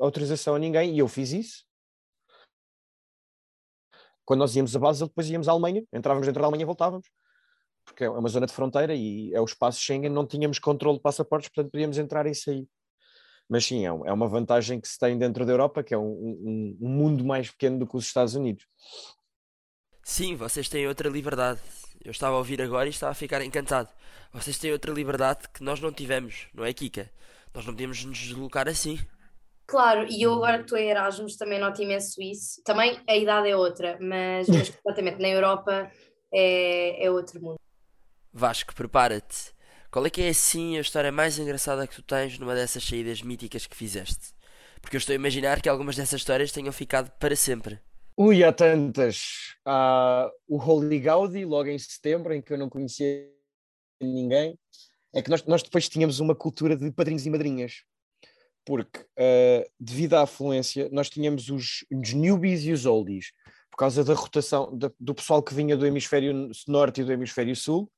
Speaker 3: autorização a ninguém, e eu fiz isso. Quando nós íamos a Basel, depois íamos à Alemanha, entrávamos dentro da Alemanha e voltávamos, porque é uma zona de fronteira e é o espaço Schengen, não tínhamos controle de passaportes, portanto podíamos entrar e sair. Mas sim, é, é uma vantagem que se tem dentro da Europa, que é um, um- um mundo mais pequeno do que os Estados Unidos.
Speaker 1: Sim, vocês têm outra liberdade. Eu estava a ouvir agora e estava a ficar encantado. Vocês têm outra liberdade que nós não tivemos, não é, Kika? Nós não podíamos nos deslocar assim.
Speaker 2: Claro, e eu agora que estou em Erasmus também noto imenso isso. Também a idade é outra, mas, mas completamente na Europa é, é outro mundo.
Speaker 1: Vasco, prepara-te. Qual é que é assim a história mais engraçada que tu tens numa dessas saídas míticas que fizeste? Porque eu estou a imaginar que algumas dessas histórias tenham ficado para sempre.
Speaker 3: Ui, há tantas. Há o Holy Gaudi, logo em setembro, em que eu não conhecia ninguém. É que nós, nós depois tínhamos uma cultura de padrinhos e madrinhas. Porque, eh, devido à afluência, nós tínhamos os, os newbies e os oldies. Por causa da rotação da- do pessoal que vinha do hemisfério norte e do hemisfério sul,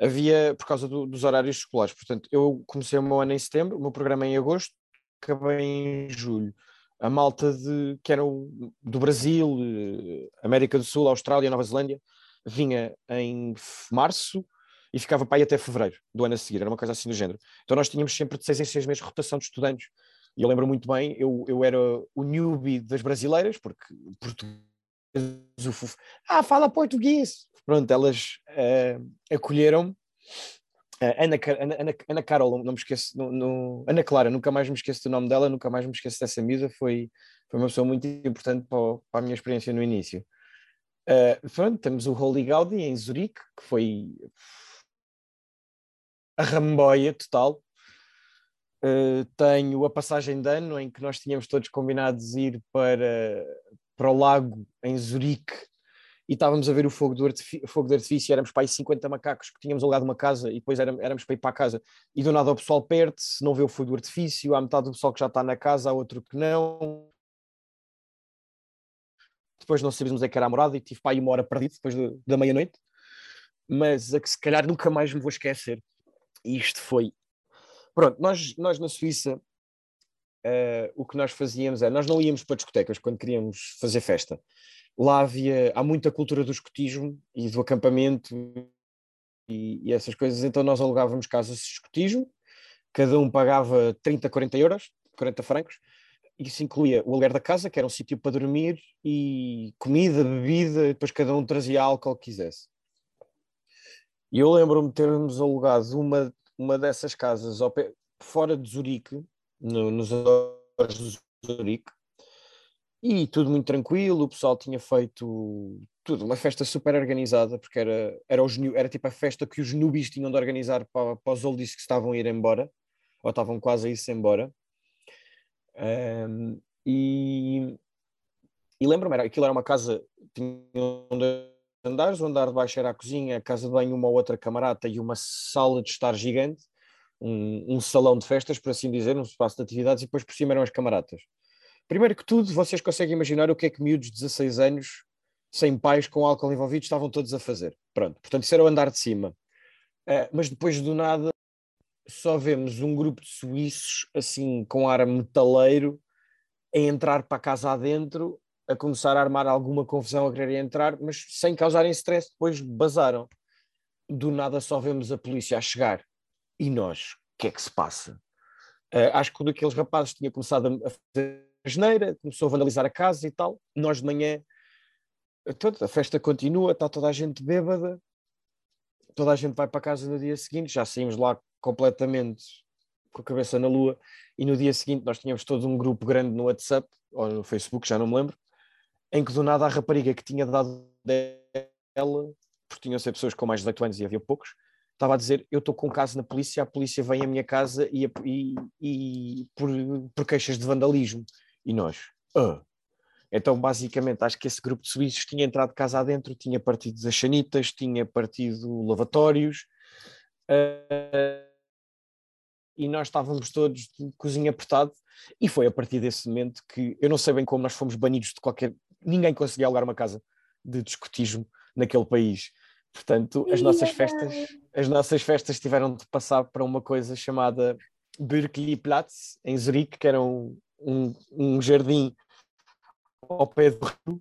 Speaker 3: havia, por causa do- dos horários escolares. Portanto, eu comecei o meu ano em setembro, o meu programa é em agosto, acabei em julho a malta de, que eram do Brasil, eh, América do Sul, Austrália, Nova Zelândia, vinha em março e ficava para aí até fevereiro do ano a seguir, era uma coisa assim do género. Então nós tínhamos sempre de seis em seis meses rotação de estudantes. E eu lembro muito bem, eu, eu era o newbie das brasileiras, porque português, o ah, fala português. Pronto, elas eh, acolheram a Ana, Ca- Ana, Ana, Ana Carol, não me esqueço, no, no- Ana Clara, nunca mais me esqueço do nome dela, nunca mais me esqueço dessa miúda, foi, foi uma pessoa muito importante para, o- para a minha experiência no início. Uh, pronto, temos o Holy Gaudi em Zurique, que foi a ramboia total. Uh, tenho a passagem de ano em que nós tínhamos todos combinados ir para, para o lago em Zurique e estávamos a ver o fogo, do artifi- fogo de artifício, éramos para aí 50 macacos que tínhamos alugado uma casa e depois éramos, éramos para ir para a casa e do nada o pessoal perde-se, não vê o fogo do artifício, há metade do pessoal que já está na casa, há outro que não. Depois não sabíamos é que era a morada e tive para aí uma hora perdido depois do- da meia-noite, mas a que se calhar nunca mais me vou esquecer. E isto foi. Pronto, nós, nós na Suíça eh, o que nós fazíamos é, nós não íamos para discotecas quando queríamos fazer festa. Lá havia, há muita cultura do escotismo e do acampamento e, e essas coisas, então nós alugávamos casas de escotismo, cada um pagava 30, 40 euros, 40 francos, isso incluía o aluguer da casa, que era um sítio para dormir, e comida, bebida, depois cada um trazia álcool que quisesse. E eu lembro-me de termos alugado uma, uma dessas casas pé, fora de Zurique, no, nos arredores de Zurique, e tudo muito tranquilo, o pessoal tinha feito tudo, uma festa super organizada, porque era, era, os, era tipo a festa que os nubis tinham de organizar para, para os oldies que estavam a ir embora, ou estavam quase a ir-se embora. Um, e e lembro-me, aquilo era uma casa, tinha dois andares, o andar de baixo era a cozinha, a casa de banho, uma outra camarata e uma sala de estar gigante, um, um salão de festas, por assim dizer, um espaço de atividades, e depois por cima eram as camaratas. Primeiro que tudo, vocês conseguem imaginar o que é que miúdos de 16 anos, sem pais, com álcool envolvido, estavam todos a fazer. Pronto, portanto, isso era o andar de cima. Uh, mas depois do nada, só vemos um grupo de suíços, assim, com ar metaleiro, a entrar para casa adentro a começar a armar alguma confusão, a querer entrar, mas sem causarem stress, depois basaram. Do nada só vemos a polícia a chegar. E nós, o que é que se passa? Uh, acho que um daqueles rapazes tinha começado a fazer a geneira, começou a vandalizar a casa e tal. Nós de manhã, toda, a festa continua, está toda a gente bêbada, toda a gente vai para casa no dia seguinte, já saímos lá completamente com a cabeça na lua, e no dia seguinte nós tínhamos todo um grupo grande no WhatsApp, ou no Facebook, já não me lembro, em que do nada a rapariga que tinha dado dela, porque tinham ser pessoas com mais de 18 anos e havia poucos, estava a dizer: Eu estou com um caso na polícia, a polícia vem à minha casa e, e, e por, por, queixas de vandalismo. E nós, uh. Então, basicamente, acho que esse grupo de suíços tinha entrado de casa adentro, tinha partido das chanitas, tinha partido lavatórios. Uh, e nós estávamos todos de cozinha apertado, e foi a partir desse momento que eu não sei bem como nós fomos banidos de qualquer ninguém conseguia alugar uma casa de discutismo naquele país. Portanto, as nossas festas, as nossas festas tiveram de passar para uma coisa chamada Platz em Zurique, que era um, um, um jardim ao pé do rio,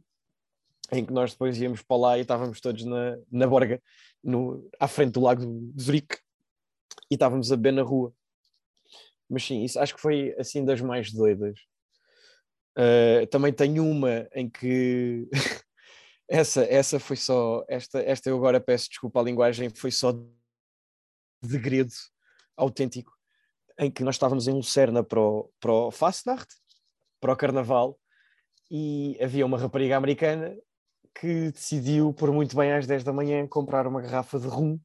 Speaker 3: em que nós depois íamos para lá e estávamos todos na, na borga, no, à frente do lago de Zurique, e estávamos a beber na rua. Mas sim, isso acho que foi assim das mais doidas. Uh, também tenho uma em que essa, essa foi só, esta, esta eu agora peço desculpa à linguagem, foi só degredo autêntico, em que nós estávamos em Lucerna para o, para o Fastnacht, para o Carnaval, e havia uma rapariga americana que decidiu, por muito bem às 10 da manhã, comprar uma garrafa de rum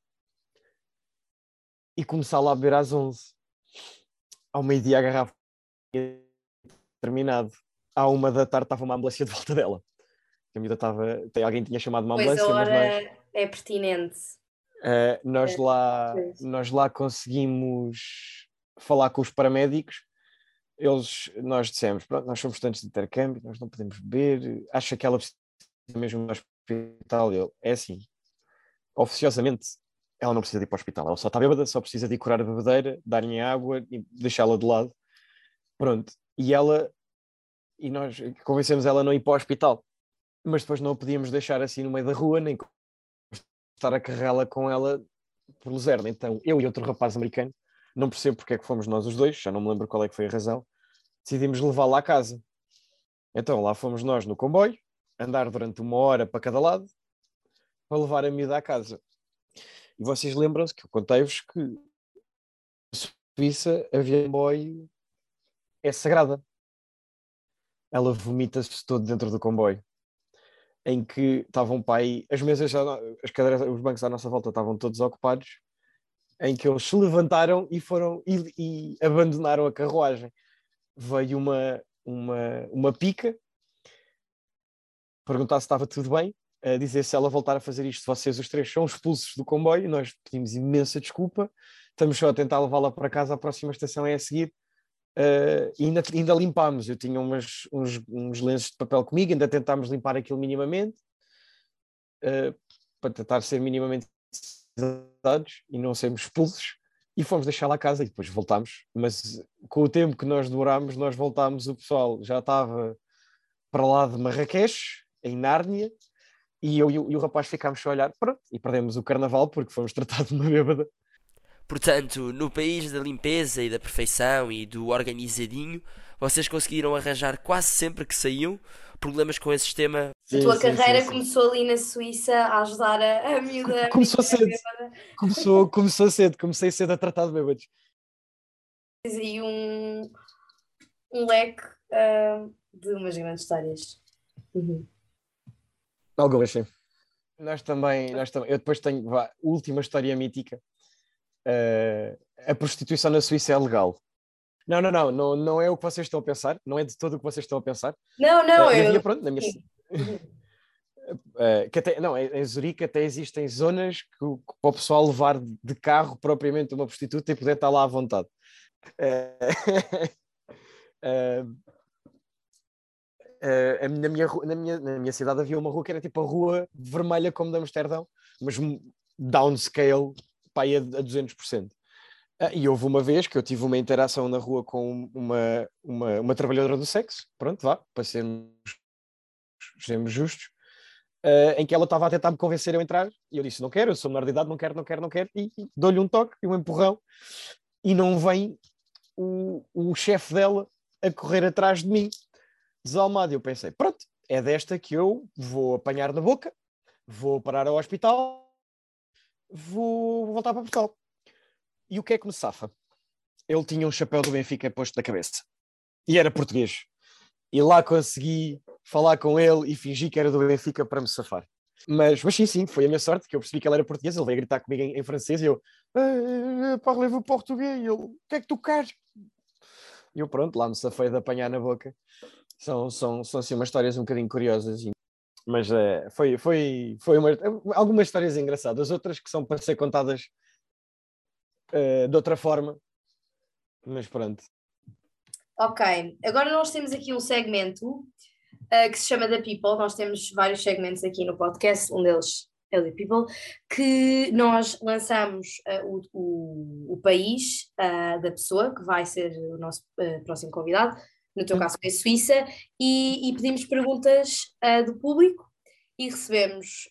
Speaker 3: e começar lá a beber às 11. Ao meio-dia a garrafa terminado à uma da tarde estava uma ambulância de volta dela. A miúda estava. Alguém tinha chamado uma ambulância,
Speaker 2: pois a
Speaker 3: hora mas
Speaker 2: nós, é pertinente.
Speaker 3: Uh, nós, é. lá, nós lá conseguimos falar com os paramédicos. Eles, nós dissemos, pronto, nós somos estudantes de intercâmbio, nós não podemos beber, acha que ela precisa mesmo do hospital. Eu, é assim, oficiosamente, ela não precisa de ir para o hospital, ela só está bêbada, só precisa de ir curar a bebedeira, dar-lhe água e deixá-la de lado. Pronto. E ela e nós convencemos ela a não ir para o hospital. Mas depois não a podíamos deixar assim no meio da rua, nem estar a carregá-la com ela por Luzerna. Então, eu e outro rapaz americano, não percebo porque é que fomos nós os dois, já não me lembro qual é que foi a razão, decidimos levá-la à casa. Então, lá fomos nós no comboio, andar durante uma hora para cada lado, para levar a miúda à casa. E vocês lembram-se que eu contei-vos que a Suíça, a comboio é sagrada ela vomita-se todo dentro do comboio. Em que estava um pai, as mesas, as cadeiras, os bancos à nossa volta estavam todos ocupados, em que eles se levantaram e foram e, e abandonaram a carruagem. Veio uma, uma, uma pica perguntar se estava tudo bem, a dizer se ela voltar a fazer isto, vocês os três são expulsos do comboio, nós pedimos imensa desculpa, estamos só a tentar levá-la para casa, a próxima estação é a seguir, Uh, ainda, ainda limpámos. Eu tinha umas, uns, uns lenços de papel comigo, ainda tentámos limpar aquilo minimamente uh, para tentar ser minimamente dados e não sermos expulsos. E fomos deixar lá a casa e depois voltámos. Mas com o tempo que nós demorámos, nós voltámos. O pessoal já estava para lá de Marrakech, em Nárnia, e eu e o, e o rapaz ficámos a olhar. Pronto, e perdemos o carnaval porque fomos tratados de uma bêbada.
Speaker 1: Portanto, no país da limpeza e da perfeição e do organizadinho, vocês conseguiram arranjar quase sempre que saíam problemas com esse sistema.
Speaker 2: Sim, a tua sim, carreira sim, começou ali na Suíça a ajudar a, a miúda.
Speaker 3: Começou a cedo. Começou, começou cedo. Comecei cedo a tratar de bêbados.
Speaker 2: E um, um leque uh, de umas grandes histórias. Uhum.
Speaker 3: Algumas sim. nós também, nós também. Eu depois tenho, vá, última história mítica. Uh, a prostituição na Suíça é legal. Não, não, não, não, não é o que vocês estão a pensar, não é de todo o que vocês estão a pensar.
Speaker 2: Não, não,
Speaker 3: uh,
Speaker 2: eu.
Speaker 3: Minha, pronto, na minha, uh, que até, não, em Zurique até existem zonas que, que, para o pessoal levar de carro propriamente uma prostituta e poder estar lá à vontade. Uh, uh, na, minha, na, minha, na minha cidade havia uma rua que era tipo a rua vermelha como de Amsterdão, mas downscale aí a, a 200%. Uh, e houve uma vez que eu tive uma interação na rua com uma, uma, uma trabalhadora do sexo, pronto, vá, para sermos, sermos justos, uh, em que ela estava a tentar me convencer a entrar, e eu disse, não quero, eu sou menor de idade, não quero, não quero, não quero, e, e dou-lhe um toque e um empurrão, e não vem o, o chefe dela a correr atrás de mim, desalmado. Eu pensei, pronto, é desta que eu vou apanhar na boca, vou parar ao hospital, vou voltar para Portugal. E o que é que me safa? Ele tinha um chapéu do Benfica posto na cabeça. E era português. E lá consegui falar com ele e fingi que era do Benfica para me safar. Mas, mas sim, sim, foi a minha sorte, que eu percebi que ele era português, ele veio gritar comigo em, em francês e eu, ah, parlez-vous português? E ele, o que é que tu queres? E eu, pronto, lá me safei de apanhar na boca. São, são, são assim umas histórias um bocadinho curiosas. Mas é, foi, foi, foi uma, algumas histórias engraçadas, outras que são para ser contadas uh, de outra forma. Mas pronto.
Speaker 2: Ok, agora nós temos aqui um segmento uh, que se chama The People. Nós temos vários segmentos aqui no podcast, um deles Healthy People, que nós lançamos uh, o, o, o, país da pessoa, que vai ser o nosso próximo convidado, no teu caso foi a Suíça, e, e pedimos perguntas do público e recebemos,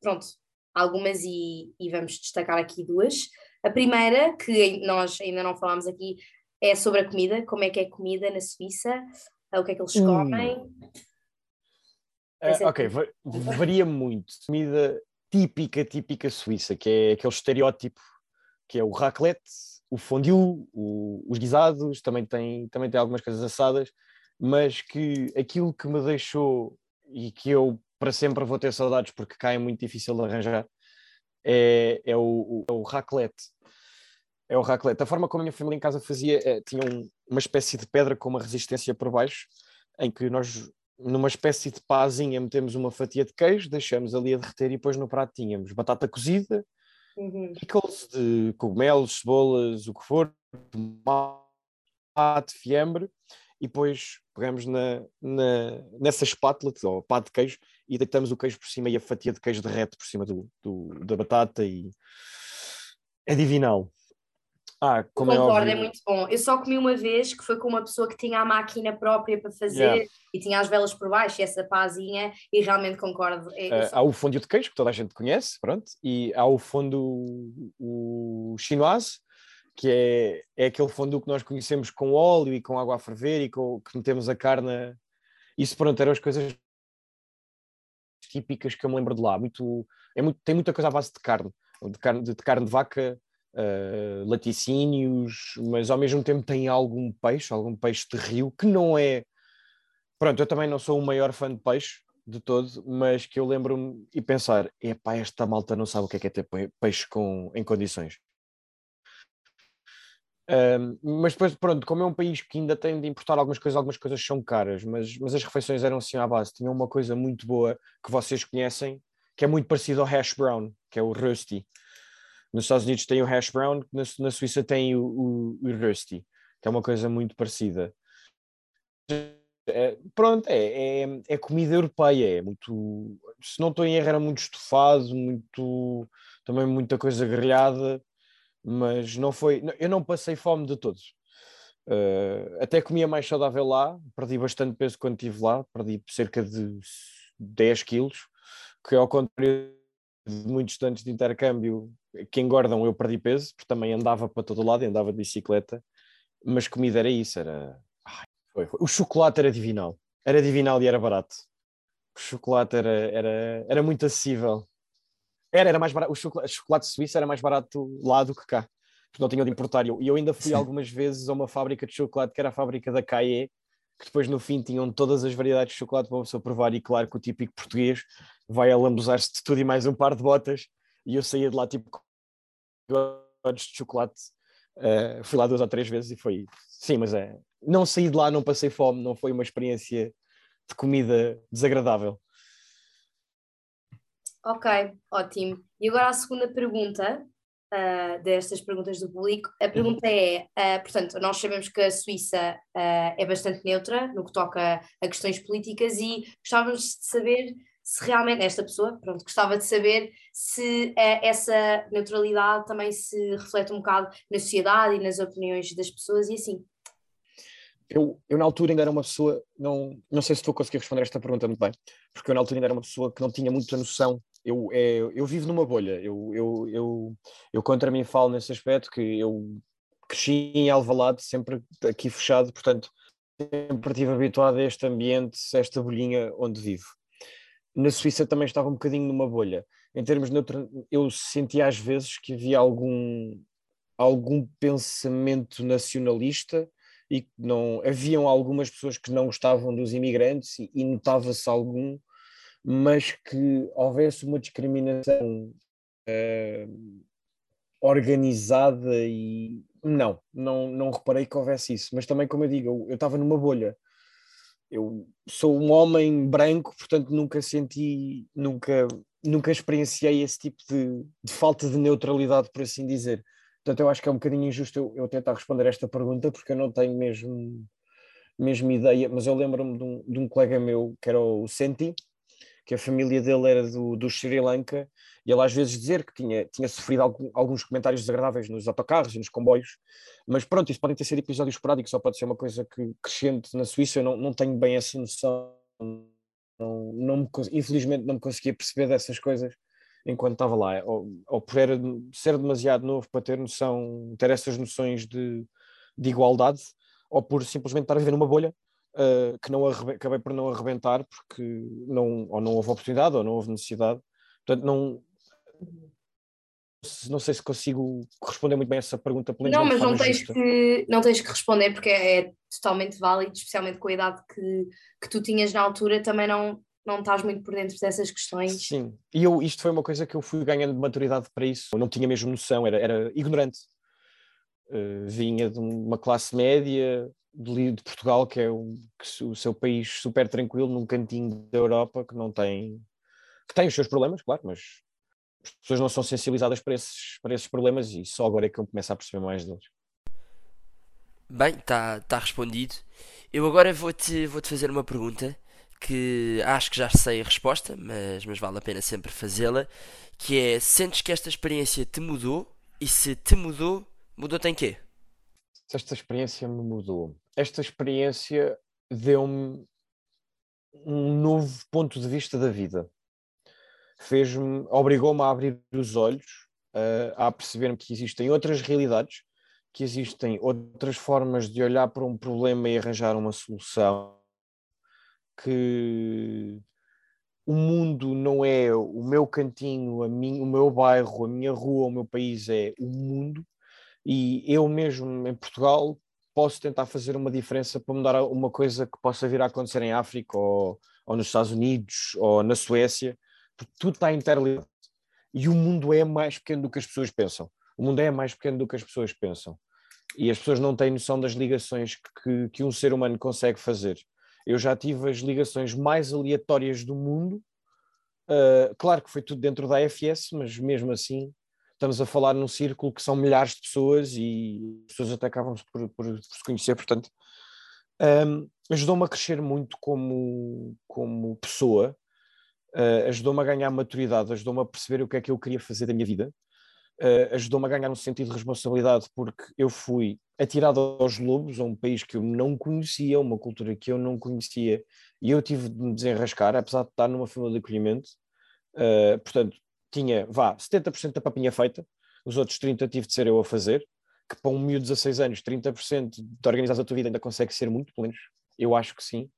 Speaker 2: pronto, algumas e, e, vamos destacar aqui duas. A primeira, que nós ainda não falámos aqui, é sobre a comida, como é que é comida na Suíça, o que é que eles hum. comem.
Speaker 3: Uh, ok, varia muito. Comida típica, típica suíça, que é aquele estereótipo que é o raclette, o fondue, o, os guisados, também tem, também tem algumas coisas assadas, mas que aquilo que me deixou e que eu para sempre vou ter saudades porque cá é muito difícil de arranjar é, é, o, é o raclette. É o raclette. A forma como a minha família em casa fazia, é, tinha um, uma espécie de pedra com uma resistência por baixo, em que nós numa espécie de pazinha metemos uma fatia de queijo, deixamos ali a derreter e depois no prato tínhamos batata cozida, uhum. pickles de cogumelos, cebolas, o que for, tomate, fiambre, e depois pegamos na, na, nessa espátula, ou pá de queijo, e deitamos o queijo por cima e a fatia de queijo derrete por cima do, do da batata e é divinal.
Speaker 2: Ah, como é Concordo, é, é, muito bom. Eu só comi uma vez que foi com uma pessoa que tinha a máquina própria para fazer yeah. e tinha as velas por baixo e essa pazinha e realmente concordo.
Speaker 3: É, uh, há o fundo de queijo que toda a gente conhece, pronto, e há o fundo o chinoise, que é, é aquele fundo que nós conhecemos com óleo e com água a ferver e com, que metemos a carne. Isso, pronto, eram as coisas típicas que eu me lembro de lá. Muito, é muito, tem muita coisa à base de carne, de carne de, de carne de vaca uh, laticínios, mas ao mesmo tempo tem algum peixe, algum peixe de rio, que não é. Pronto, eu também não sou o maior fã de peixe de todo, mas que eu lembro-me e pensar: epá, esta malta não sabe o que é, que é ter peixe com, em condições. Um, mas depois, pronto, como é um país que ainda tem de importar algumas coisas, algumas coisas são caras, mas, mas as refeições eram assim à base. Tinham uma coisa muito boa que vocês conhecem, que é muito parecido ao hash brown, que é o rusty. Nos Estados Unidos tem o hash brown, na, na Suíça tem o, o, o rusty, que é uma coisa muito parecida. É, pronto, é, é, é, comida europeia, é muito, se não estou em erro, era muito estofado, muito, também muita coisa grelhada, mas não foi, eu não passei fome de todos. Uh, até comia mais saudável lá, perdi bastante peso quando estive lá, perdi cerca de 10 quilos, que ao contrário muitos estudantes de intercâmbio que engordam, eu perdi peso, porque também andava para todo lado, andava de bicicleta, mas comida era isso, era... Ai, foi, foi. O chocolate era divinal, era divinal e era barato. O chocolate era, era, era muito acessível. Era, era mais barato, o chocolate, chocolate suíço era mais barato lá do que cá, porque não tinham de importar. E eu, eu ainda fui Sim. algumas vezes a uma fábrica de chocolate, que era a fábrica da Caie, que depois no fim tinham todas as variedades de chocolate para uma pessoa provar, e claro que o típico português vai alambuzar-se de tudo e mais um par de botas, e eu saía de lá tipo de chocolate. Uh, fui lá duas ou três vezes e foi. Sim, mas é. Não saí de lá, não passei fome, não foi uma experiência de comida desagradável.
Speaker 2: Ok, ótimo. E agora a segunda pergunta uh, destas perguntas do público. A uhum. pergunta é: uh, portanto, nós sabemos que a Suíça é bastante neutra no que toca a questões políticas e gostávamos de saber se realmente esta pessoa, pronto, gostava de saber se essa neutralidade também se reflete um bocado na sociedade e nas opiniões das pessoas e assim.
Speaker 3: Eu, eu na altura ainda era uma pessoa, não, não sei se estou a conseguir responder esta pergunta muito bem, porque eu na altura ainda era uma pessoa que não tinha muita noção eu, é, eu vivo numa bolha. Eu, eu, eu, eu contra mim falo nesse aspecto que eu cresci em Alvalade, sempre aqui fechado, portanto, sempre estive habituado a este ambiente, a esta bolhinha onde vivo. Na Suíça também estava um bocadinho numa bolha. Em termos de eu sentia às vezes que havia algum, algum pensamento nacionalista e não haviam algumas pessoas que não gostavam dos imigrantes e, e notava-se algum mas que houvesse uma discriminação uh, organizada e não, não, não reparei que houvesse isso, mas também como eu digo, eu estava numa bolha. Eu sou um homem branco, portanto nunca senti, nunca, nunca experienciei esse tipo de, de falta de neutralidade, por assim dizer. Portanto, eu acho que é um bocadinho injusto eu, eu tentar responder esta pergunta, porque eu não tenho mesmo, mesmo ideia, mas eu lembro-me de, um, de um colega meu, que era o Senti, que a família dele era do, do Sri Lanka, e ele às vezes dizer que tinha, tinha sofrido algum, alguns comentários desagradáveis nos autocarros e nos comboios, mas pronto, isso podem ter sido episódios esporádicos, só pode ser uma coisa que, crescente na Suíça, eu não, não tenho bem essa noção, não, não me, infelizmente não me conseguia perceber dessas coisas enquanto estava lá, ou, ou por era, ser demasiado novo para ter noção, ter essas noções de, de igualdade, ou por simplesmente estar a viver numa bolha uh, que não acabei por não arrebentar porque não, ou não houve oportunidade ou não houve necessidade. Portanto, não, não sei se consigo responder muito bem essa pergunta.
Speaker 2: Não, mas não tens, que, não tens que responder porque é, é, totalmente válido, especialmente com a idade que, que tu tinhas na altura, também não, não estás muito por dentro dessas questões.
Speaker 3: Sim, e eu, isto foi uma coisa que eu fui ganhando de maturidade para isso, eu não tinha mesmo noção, era, era ignorante. Uh, vinha de uma classe média, de, de Portugal, que é o, que, o seu país super tranquilo, num cantinho da Europa, que não tem. que tem os seus problemas, claro, mas as pessoas não são sensibilizadas para esses, para esses problemas e só agora é que eu começo a perceber mais deles.
Speaker 1: Bem, está tá respondido. Eu agora vou-te vou -te fazer uma pergunta que acho que já sei a resposta, mas, mas vale a pena sempre fazê-la, que é, sentes que esta experiência te mudou? E se te mudou, mudou-te em quê?
Speaker 3: Esta experiência me mudou esta experiência deu-me um novo ponto de vista da vida. Fez-me, obrigou-me a abrir os olhos, uh, a perceber-me que existem outras realidades, que existem outras formas de olhar para um problema e arranjar uma solução, que o mundo não é o meu cantinho, a mim, o meu bairro, a minha rua, o meu país é o mundo, e eu mesmo em Portugal posso tentar fazer uma diferença para mudar uma coisa que possa vir a acontecer em África ou, ou nos Estados Unidos ou na Suécia, porque tudo está interligado. E o mundo é mais pequeno do que as pessoas pensam. O mundo é mais pequeno do que as pessoas pensam. E as pessoas não têm noção das ligações que, que um ser humano consegue fazer. Eu já tive as ligações mais aleatórias do mundo. Uh, claro que foi tudo dentro da AFS, mas mesmo assim estamos a falar num círculo que são milhares de pessoas e as pessoas até acabam por, por, por se conhecer, portanto, um, ajudou-me a crescer muito como, como pessoa, uh, ajudou-me a ganhar maturidade, ajudou-me a perceber o que é que eu queria fazer da minha vida, uh, ajudou-me a ganhar um sentido de responsabilidade, porque eu fui atirado aos lobos, a um país que eu não conhecia, uma cultura que eu não conhecia, e eu tive de me desenrascar, apesar de estar numa família de acolhimento. Uh, portanto, tinha, vá, 70% da papinha feita, os outros 30% tive de ser eu a fazer, que para um miúdo de 16 anos, 30% de organizar a tua vida ainda consegue ser muito, pelo menos eu acho que sim.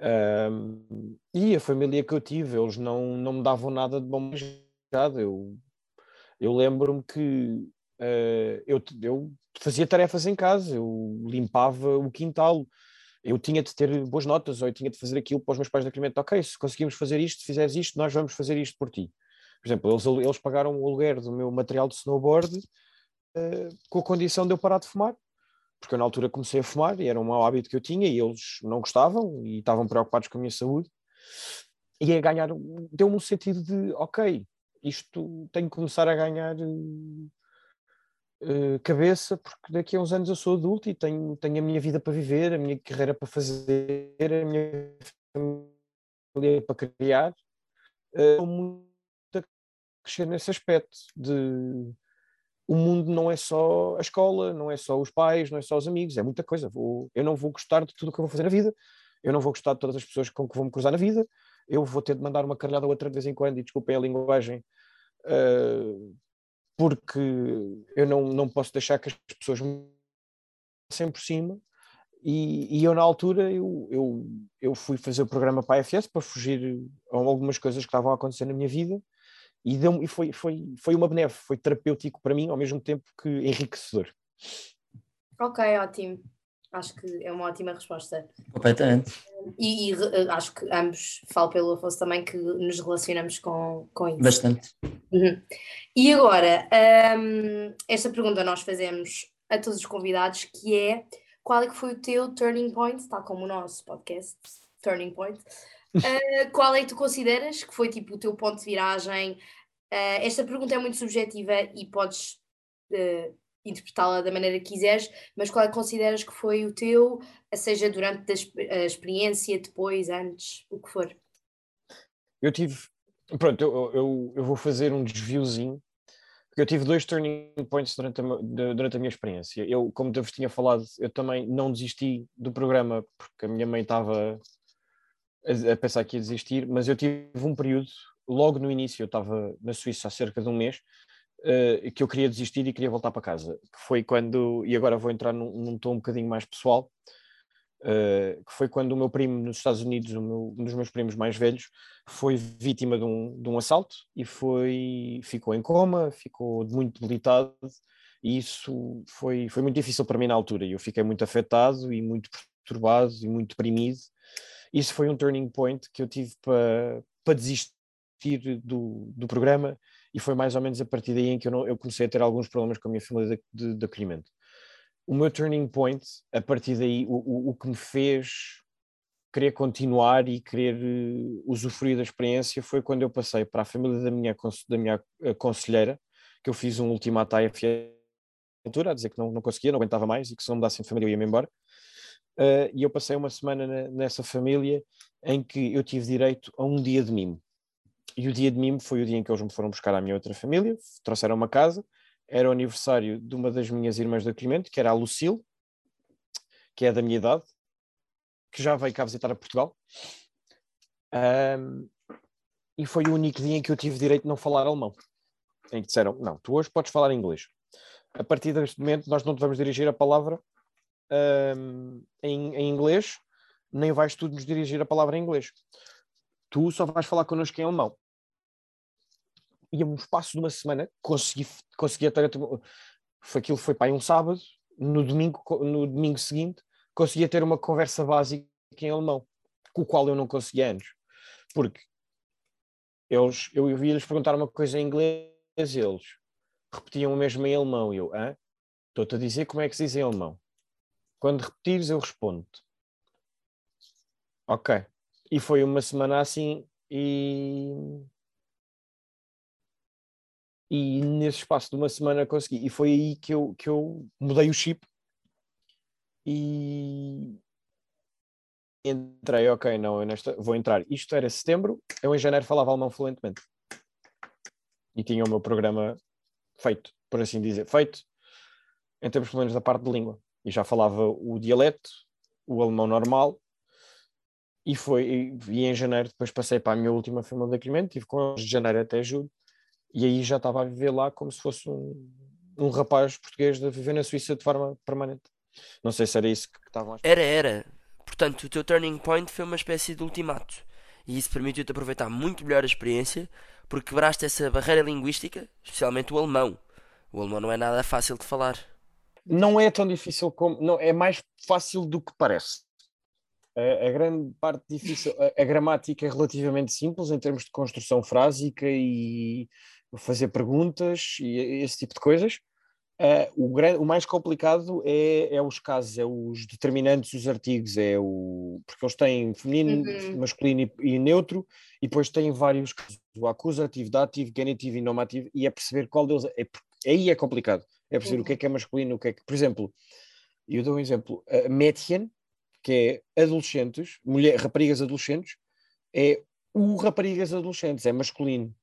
Speaker 3: Um, e a família que eu tive, eles não, não me davam nada de bom eu, eu lembro-me que uh, eu, eu fazia tarefas em casa, eu limpava o quintal, eu tinha de ter boas notas ou eu tinha de fazer aquilo para os meus pais de acolhimento. Ok, se conseguimos fazer isto, se fizeres isto, nós vamos fazer isto por ti. Por exemplo, eles, eles pagaram o aluguer do meu material de snowboard uh, com a condição de eu parar de fumar, porque eu na altura comecei a fumar e era um mau hábito que eu tinha e eles não gostavam e estavam preocupados com a minha saúde. E a ganhar, deu-me um sentido de, ok, isto tem que começar a ganhar uh, cabeça, porque daqui a uns anos eu sou adulto e tenho, tenho a minha vida para viver, a minha carreira para fazer, a minha família para criar. Uh, crescer nesse aspecto de o mundo não é só a escola, não é só os pais, não é só os amigos, é muita coisa. Vou, eu não vou gostar de tudo o que eu vou fazer na vida, eu não vou gostar de todas as pessoas com que vou me cruzar na vida, eu vou ter de mandar uma caralhada outra de vez em quando, e desculpem a linguagem, uh, porque eu não, não posso deixar que as pessoas me sempre por cima. E, e, eu, na altura, eu, eu, eu fui fazer o programa para a FS para fugir a algumas coisas que estavam a acontecer na minha vida e, deu e foi, foi, foi uma benéfica, foi terapêutico para mim, ao mesmo tempo que enriquecedor.
Speaker 2: Ok, ótimo. Acho que é uma ótima resposta.
Speaker 4: Completamente.
Speaker 2: E, e eh, acho que ambos, falo pelo Afonso também, que nos relacionamos com, com isso.
Speaker 4: Bastante.
Speaker 2: Uhum. E agora, um, esta pergunta nós fazemos a todos os convidados, que é qual é que foi o teu turning point, tal como o nosso podcast, Turning Point, uh, qual é que tu consideras que foi tipo o teu ponto de viragem? Uh, esta pergunta é muito subjetiva e podes uh, interpretá-la da maneira que quiseres, mas qual é que consideras que foi o teu, seja durante a experiência, depois, antes, o que for?
Speaker 3: Eu tive, pronto, eu, eu, eu vou fazer um desviozinho, eu tive dois turning points durante a, durante a minha experiência. Eu, como eu vos tinha falado, eu também não desisti do programa, porque a minha mãe estava a, pensar que ia desistir, mas eu tive um período, logo no início, eu estava na Suíça há cerca de um mês, uh, que eu queria desistir e queria voltar para casa. Que foi quando, e agora vou entrar num, num tom um bocadinho mais pessoal, uh, que foi quando o meu primo nos Estados Unidos, meu, um dos meus primos mais velhos, foi vítima de um, de um assalto e foi, ficou em coma, ficou muito debilitado. E isso foi, foi muito difícil para mim na altura. Eu fiquei muito afetado e muito perturbado e muito deprimido. Isso foi um turning point que eu tive para, desistir do, do programa e foi mais ou menos a partir daí em que eu, não, eu comecei a ter alguns problemas com a minha família de, de, de acolhimento. O meu turning point, a partir daí, o, o, o que me fez querer continuar e querer uh, usufruir da experiência foi quando eu passei para a família da minha, da minha uh, conselheira, que eu fiz um ultimato à altura, a dizer que não, não conseguia, não aguentava mais e que se não me dassem família eu ia-me embora. Uh, e eu passei uma semana nessa família em que eu tive direito a um dia de mimo. E o dia de mimo foi o dia em que eles me foram buscar à minha outra família, trouxeram uma casa, era o aniversário de uma das minhas irmãs de acolhimento, que era a Lucille, que é da minha idade, que já veio cá visitar a Portugal. Um, e foi o único dia em que eu tive direito de não falar alemão. Em que disseram, não, tu hoje podes falar inglês. A partir deste momento nós não te vamos dirigir a palavra um, em, em inglês, nem vais tu nos dirigir a palavra em inglês. Tu só vais falar connosco em alemão e um espaço de uma semana consegui, consegui até, foi aquilo foi para um sábado, no domingo, no domingo seguinte, conseguia ter uma conversa básica em alemão, com o qual eu não conseguia antes. Porque eles, eu ia-lhes perguntar uma coisa em inglês eles repetiam o mesmo em alemão. E eu, estou-te a dizer como é que se diz em alemão. Quando repetires, eu respondo. Ok. E foi uma semana assim e e nesse espaço de uma semana consegui. E foi aí que eu, que eu mudei o chip e entrei, ok, não, eu nesta, vou entrar. Isto era setembro, eu em janeiro falava alemão fluentemente. E tinha o meu programa feito, por assim dizer, feito, em termos pelo menos da parte de língua. E já falava o dialeto, o alemão normal, e foi, e, em janeiro depois passei para a minha última família de acolhimento, tive com de janeiro até julho, e aí já estava a viver lá como se fosse um, um rapaz português a viver na Suíça de forma permanente. Não sei se era isso que estavam a
Speaker 1: Era, era. Portanto, o teu turning point foi uma espécie de ultimato. E isso permitiu-te aproveitar muito melhor a experiência, porque quebraste essa barreira linguística, especialmente o alemão. O alemão não é nada fácil de falar.
Speaker 3: Não é tão difícil como. Não, é mais fácil do que parece. A, a grande parte difícil, a, a, gramática é relativamente simples em termos de construção frásica e fazer perguntas e esse tipo de coisas. Uh, o, grande, o mais complicado é, é os casos, é os determinantes, os artigos, é o porque eles têm feminino, uhum. masculino e, e, neutro, e depois têm vários casos, o acusativo, dativo, genitivo e nomativo, e é perceber qual deles é, aí é complicado, é perceber uhum. o que é que é masculino, o que é que, por exemplo, eu dou um exemplo, a Mädchen, que é adolescentes, mulher, raparigas adolescentes, é o raparigas adolescentes, é masculino,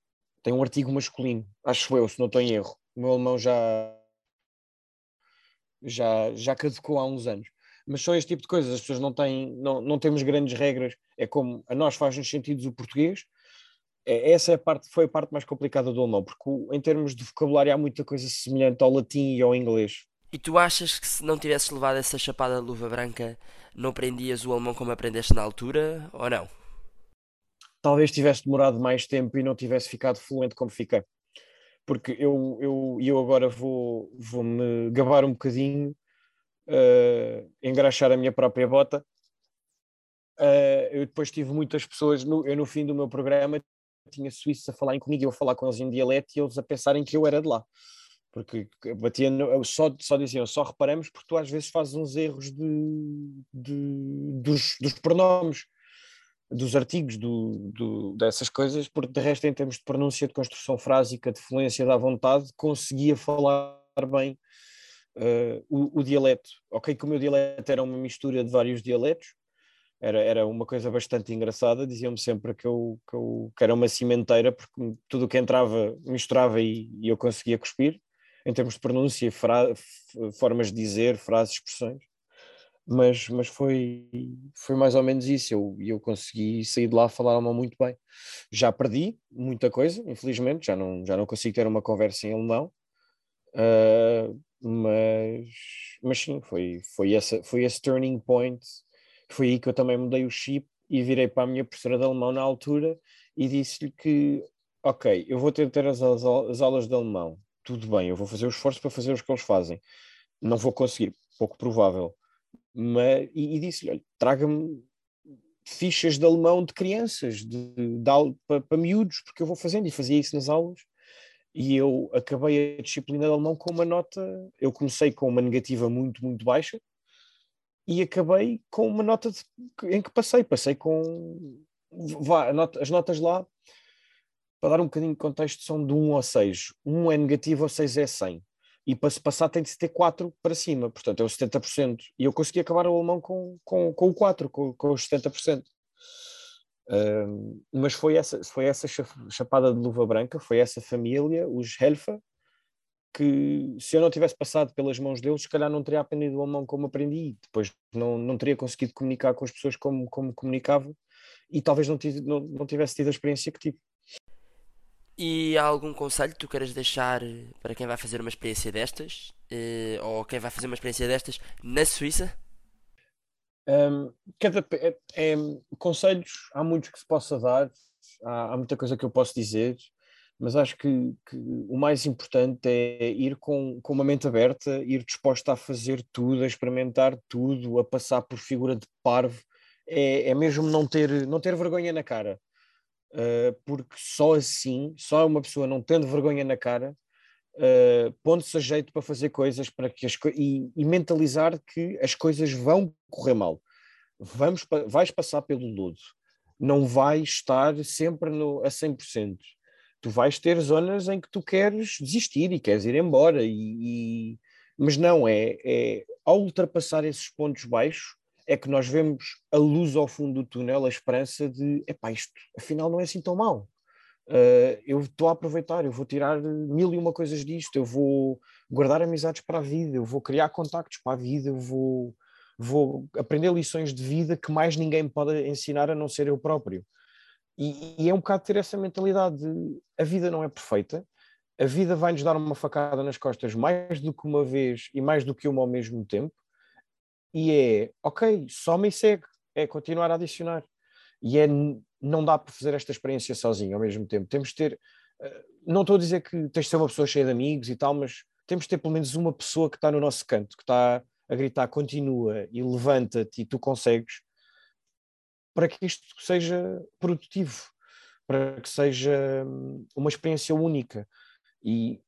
Speaker 3: tem um artigo masculino, acho eu, se não estou em erro. O meu alemão já já, já caducou há uns anos. Mas só este tipo de coisas, as pessoas não têm, não, não temos grandes regras, é como a nós faz-nos sentidos o português, essa é a parte, foi a parte mais complicada do alemão, porque em termos de vocabulário há muita coisa semelhante ao latim e ao inglês.
Speaker 1: E tu achas que se não tivesses levado essa chapada de luva branca, não aprendias o alemão como aprendeste na altura, ou não?
Speaker 3: Talvez tivesse demorado mais tempo e não tivesse ficado fluente como fiquei porque eu, eu, eu agora vou, vou me gabar um bocadinho, uh, engraxar a minha própria bota. Uh, eu depois tive muitas pessoas, no, eu no fim do meu programa tinha suíços a falarem comigo, eu a falar com eles em dialeto e eles a pensarem que eu era de lá. Porque batia no, só, só diziam, só reparamos porque tu às vezes fazes uns erros de, de dos, dos pronomes dos artigos, do, do, dessas coisas, porque de resto, em termos de pronúncia, de construção frásica, de fluência da vontade, conseguia falar bem uh, o, o, dialeto. Ok, que o meu dialeto era uma mistura de vários dialetos, era, era uma coisa bastante engraçada, diziam-me sempre que eu, que eu que era uma cimenteira, porque tudo o que entrava misturava e, e eu conseguia cuspir, em termos de pronúncia, fra, formas de dizer, frases, expressões mas, mas foi, foi mais ou menos isso. Eu, eu consegui sair de lá a falar alemão muito bem. Já perdi muita coisa, infelizmente, já não, já não consigo ter uma conversa em alemão, uh, mas, mas sim, foi, foi, essa, foi esse turning point. Foi aí que eu também mudei o chip e virei para a minha professora de alemão na altura e disse-lhe que, ok, eu vou ter, ter as, as, as aulas de alemão, tudo bem, eu vou fazer o esforço para fazer os que eles fazem. Não vou conseguir, pouco provável mas, e, e disse-lhe: traga-me fichas de alemão de crianças, de, de, de para, para miúdos, porque eu vou fazendo, e fazia isso nas aulas. E eu acabei a disciplina de alemão com uma nota. Eu comecei com uma negativa muito, muito baixa e acabei com uma nota de, em que passei. Passei com. Vá, nota, as notas lá, para dar um bocadinho de contexto, são de 1 a 6. 1 é negativo, a 6 é 100 e para se passar tem de se ter 4 para cima, portanto é o 70%. E eu consegui acabar o alemão com, com, com o 4, com, com os 70%. Uh, mas foi essa, foi essa chapada de luva branca, foi essa família, os Helfa, que se eu não tivesse passado pelas mãos deles, se calhar não teria aprendido o alemão como aprendi, depois não, não teria conseguido comunicar com as pessoas como, como comunicava e talvez não, tive, não, não tivesse tido a experiência que tive.
Speaker 1: E há algum conselho que tu queiras deixar para quem vai fazer uma experiência destas? Eh, ou quem vai fazer uma experiência destas na Suíça?
Speaker 3: Um, cada, é, é, conselhos, há muitos que se possa dar, há, há muita coisa que eu posso dizer, mas acho que, que, o mais importante é ir com, com uma mente aberta, ir disposta a fazer tudo, a experimentar tudo, a passar por figura de parvo, é, é mesmo não ter, não ter vergonha na cara uh, porque só assim, só uma pessoa não tendo vergonha na cara, uh, pondo-se a jeito para fazer coisas para que as e, e, mentalizar que as coisas vão correr mal. Vamos, vais passar pelo lodo, não vais estar sempre no, a 100%. Tu vais ter zonas em que tu queres desistir e queres ir embora, e, e mas não, é, é ao ultrapassar esses pontos baixos, é que nós vemos a luz ao fundo do túnel, a esperança de, epá, isto afinal não é assim tão mal. Uh, eu estou a aproveitar, eu vou tirar mil e uma coisas disto, eu vou guardar amizades para a vida, eu vou criar contactos para a vida, eu vou, vou aprender lições de vida que mais ninguém pode ensinar a não ser eu próprio. E, e é um bocado ter essa mentalidade de a vida não é perfeita, a vida vai nos dar uma facada nas costas mais do que uma vez e mais do que uma ao mesmo tempo, e é, ok, soma e segue, é continuar a adicionar. E é, não dá para fazer esta experiência sozinho ao mesmo tempo. Temos de ter, eh, não estou a dizer que tens de ser uma pessoa cheia de amigos e tal, mas temos de ter pelo menos uma pessoa que está no nosso canto, que está a gritar continua e levanta-te e tu consegues, para que isto seja produtivo, para que seja hum, uma experiência única. E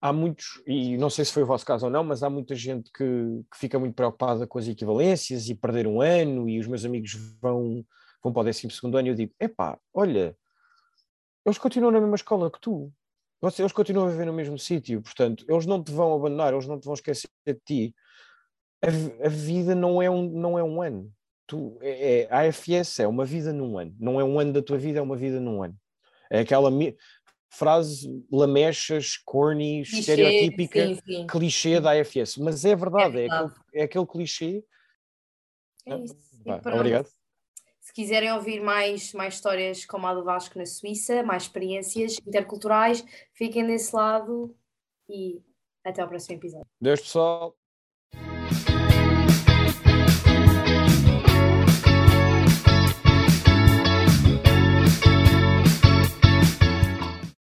Speaker 3: há muitos, e não sei se foi o vosso caso ou não, mas há muita gente que, que fica muito preocupada com as equivalências e perder um ano, e os meus amigos vão, vão para o 12 ano, e eu digo: epá, olha, eles continuam na mesma escola que tu, eles continuam a viver no mesmo sítio, portanto, eles não te vão abandonar, eles não te vão esquecer de ti. A, a vida não é um, não é um ano. Tu, é, é, a AFS é uma vida num ano, não é um ano da tua vida, é uma vida num ano. É aquela frase lamechas, corny, clichê, estereotípica, sim, sim. clichê da AFS, mas é verdade, é, verdade. é, aquele, é aquele clichê.
Speaker 2: É isso. obrigado. Se quiserem ouvir mais, mais histórias como a do Vasco na Suíça, mais experiências interculturais, fiquem desse lado e até ao próximo episódio.
Speaker 3: Deus pessoal.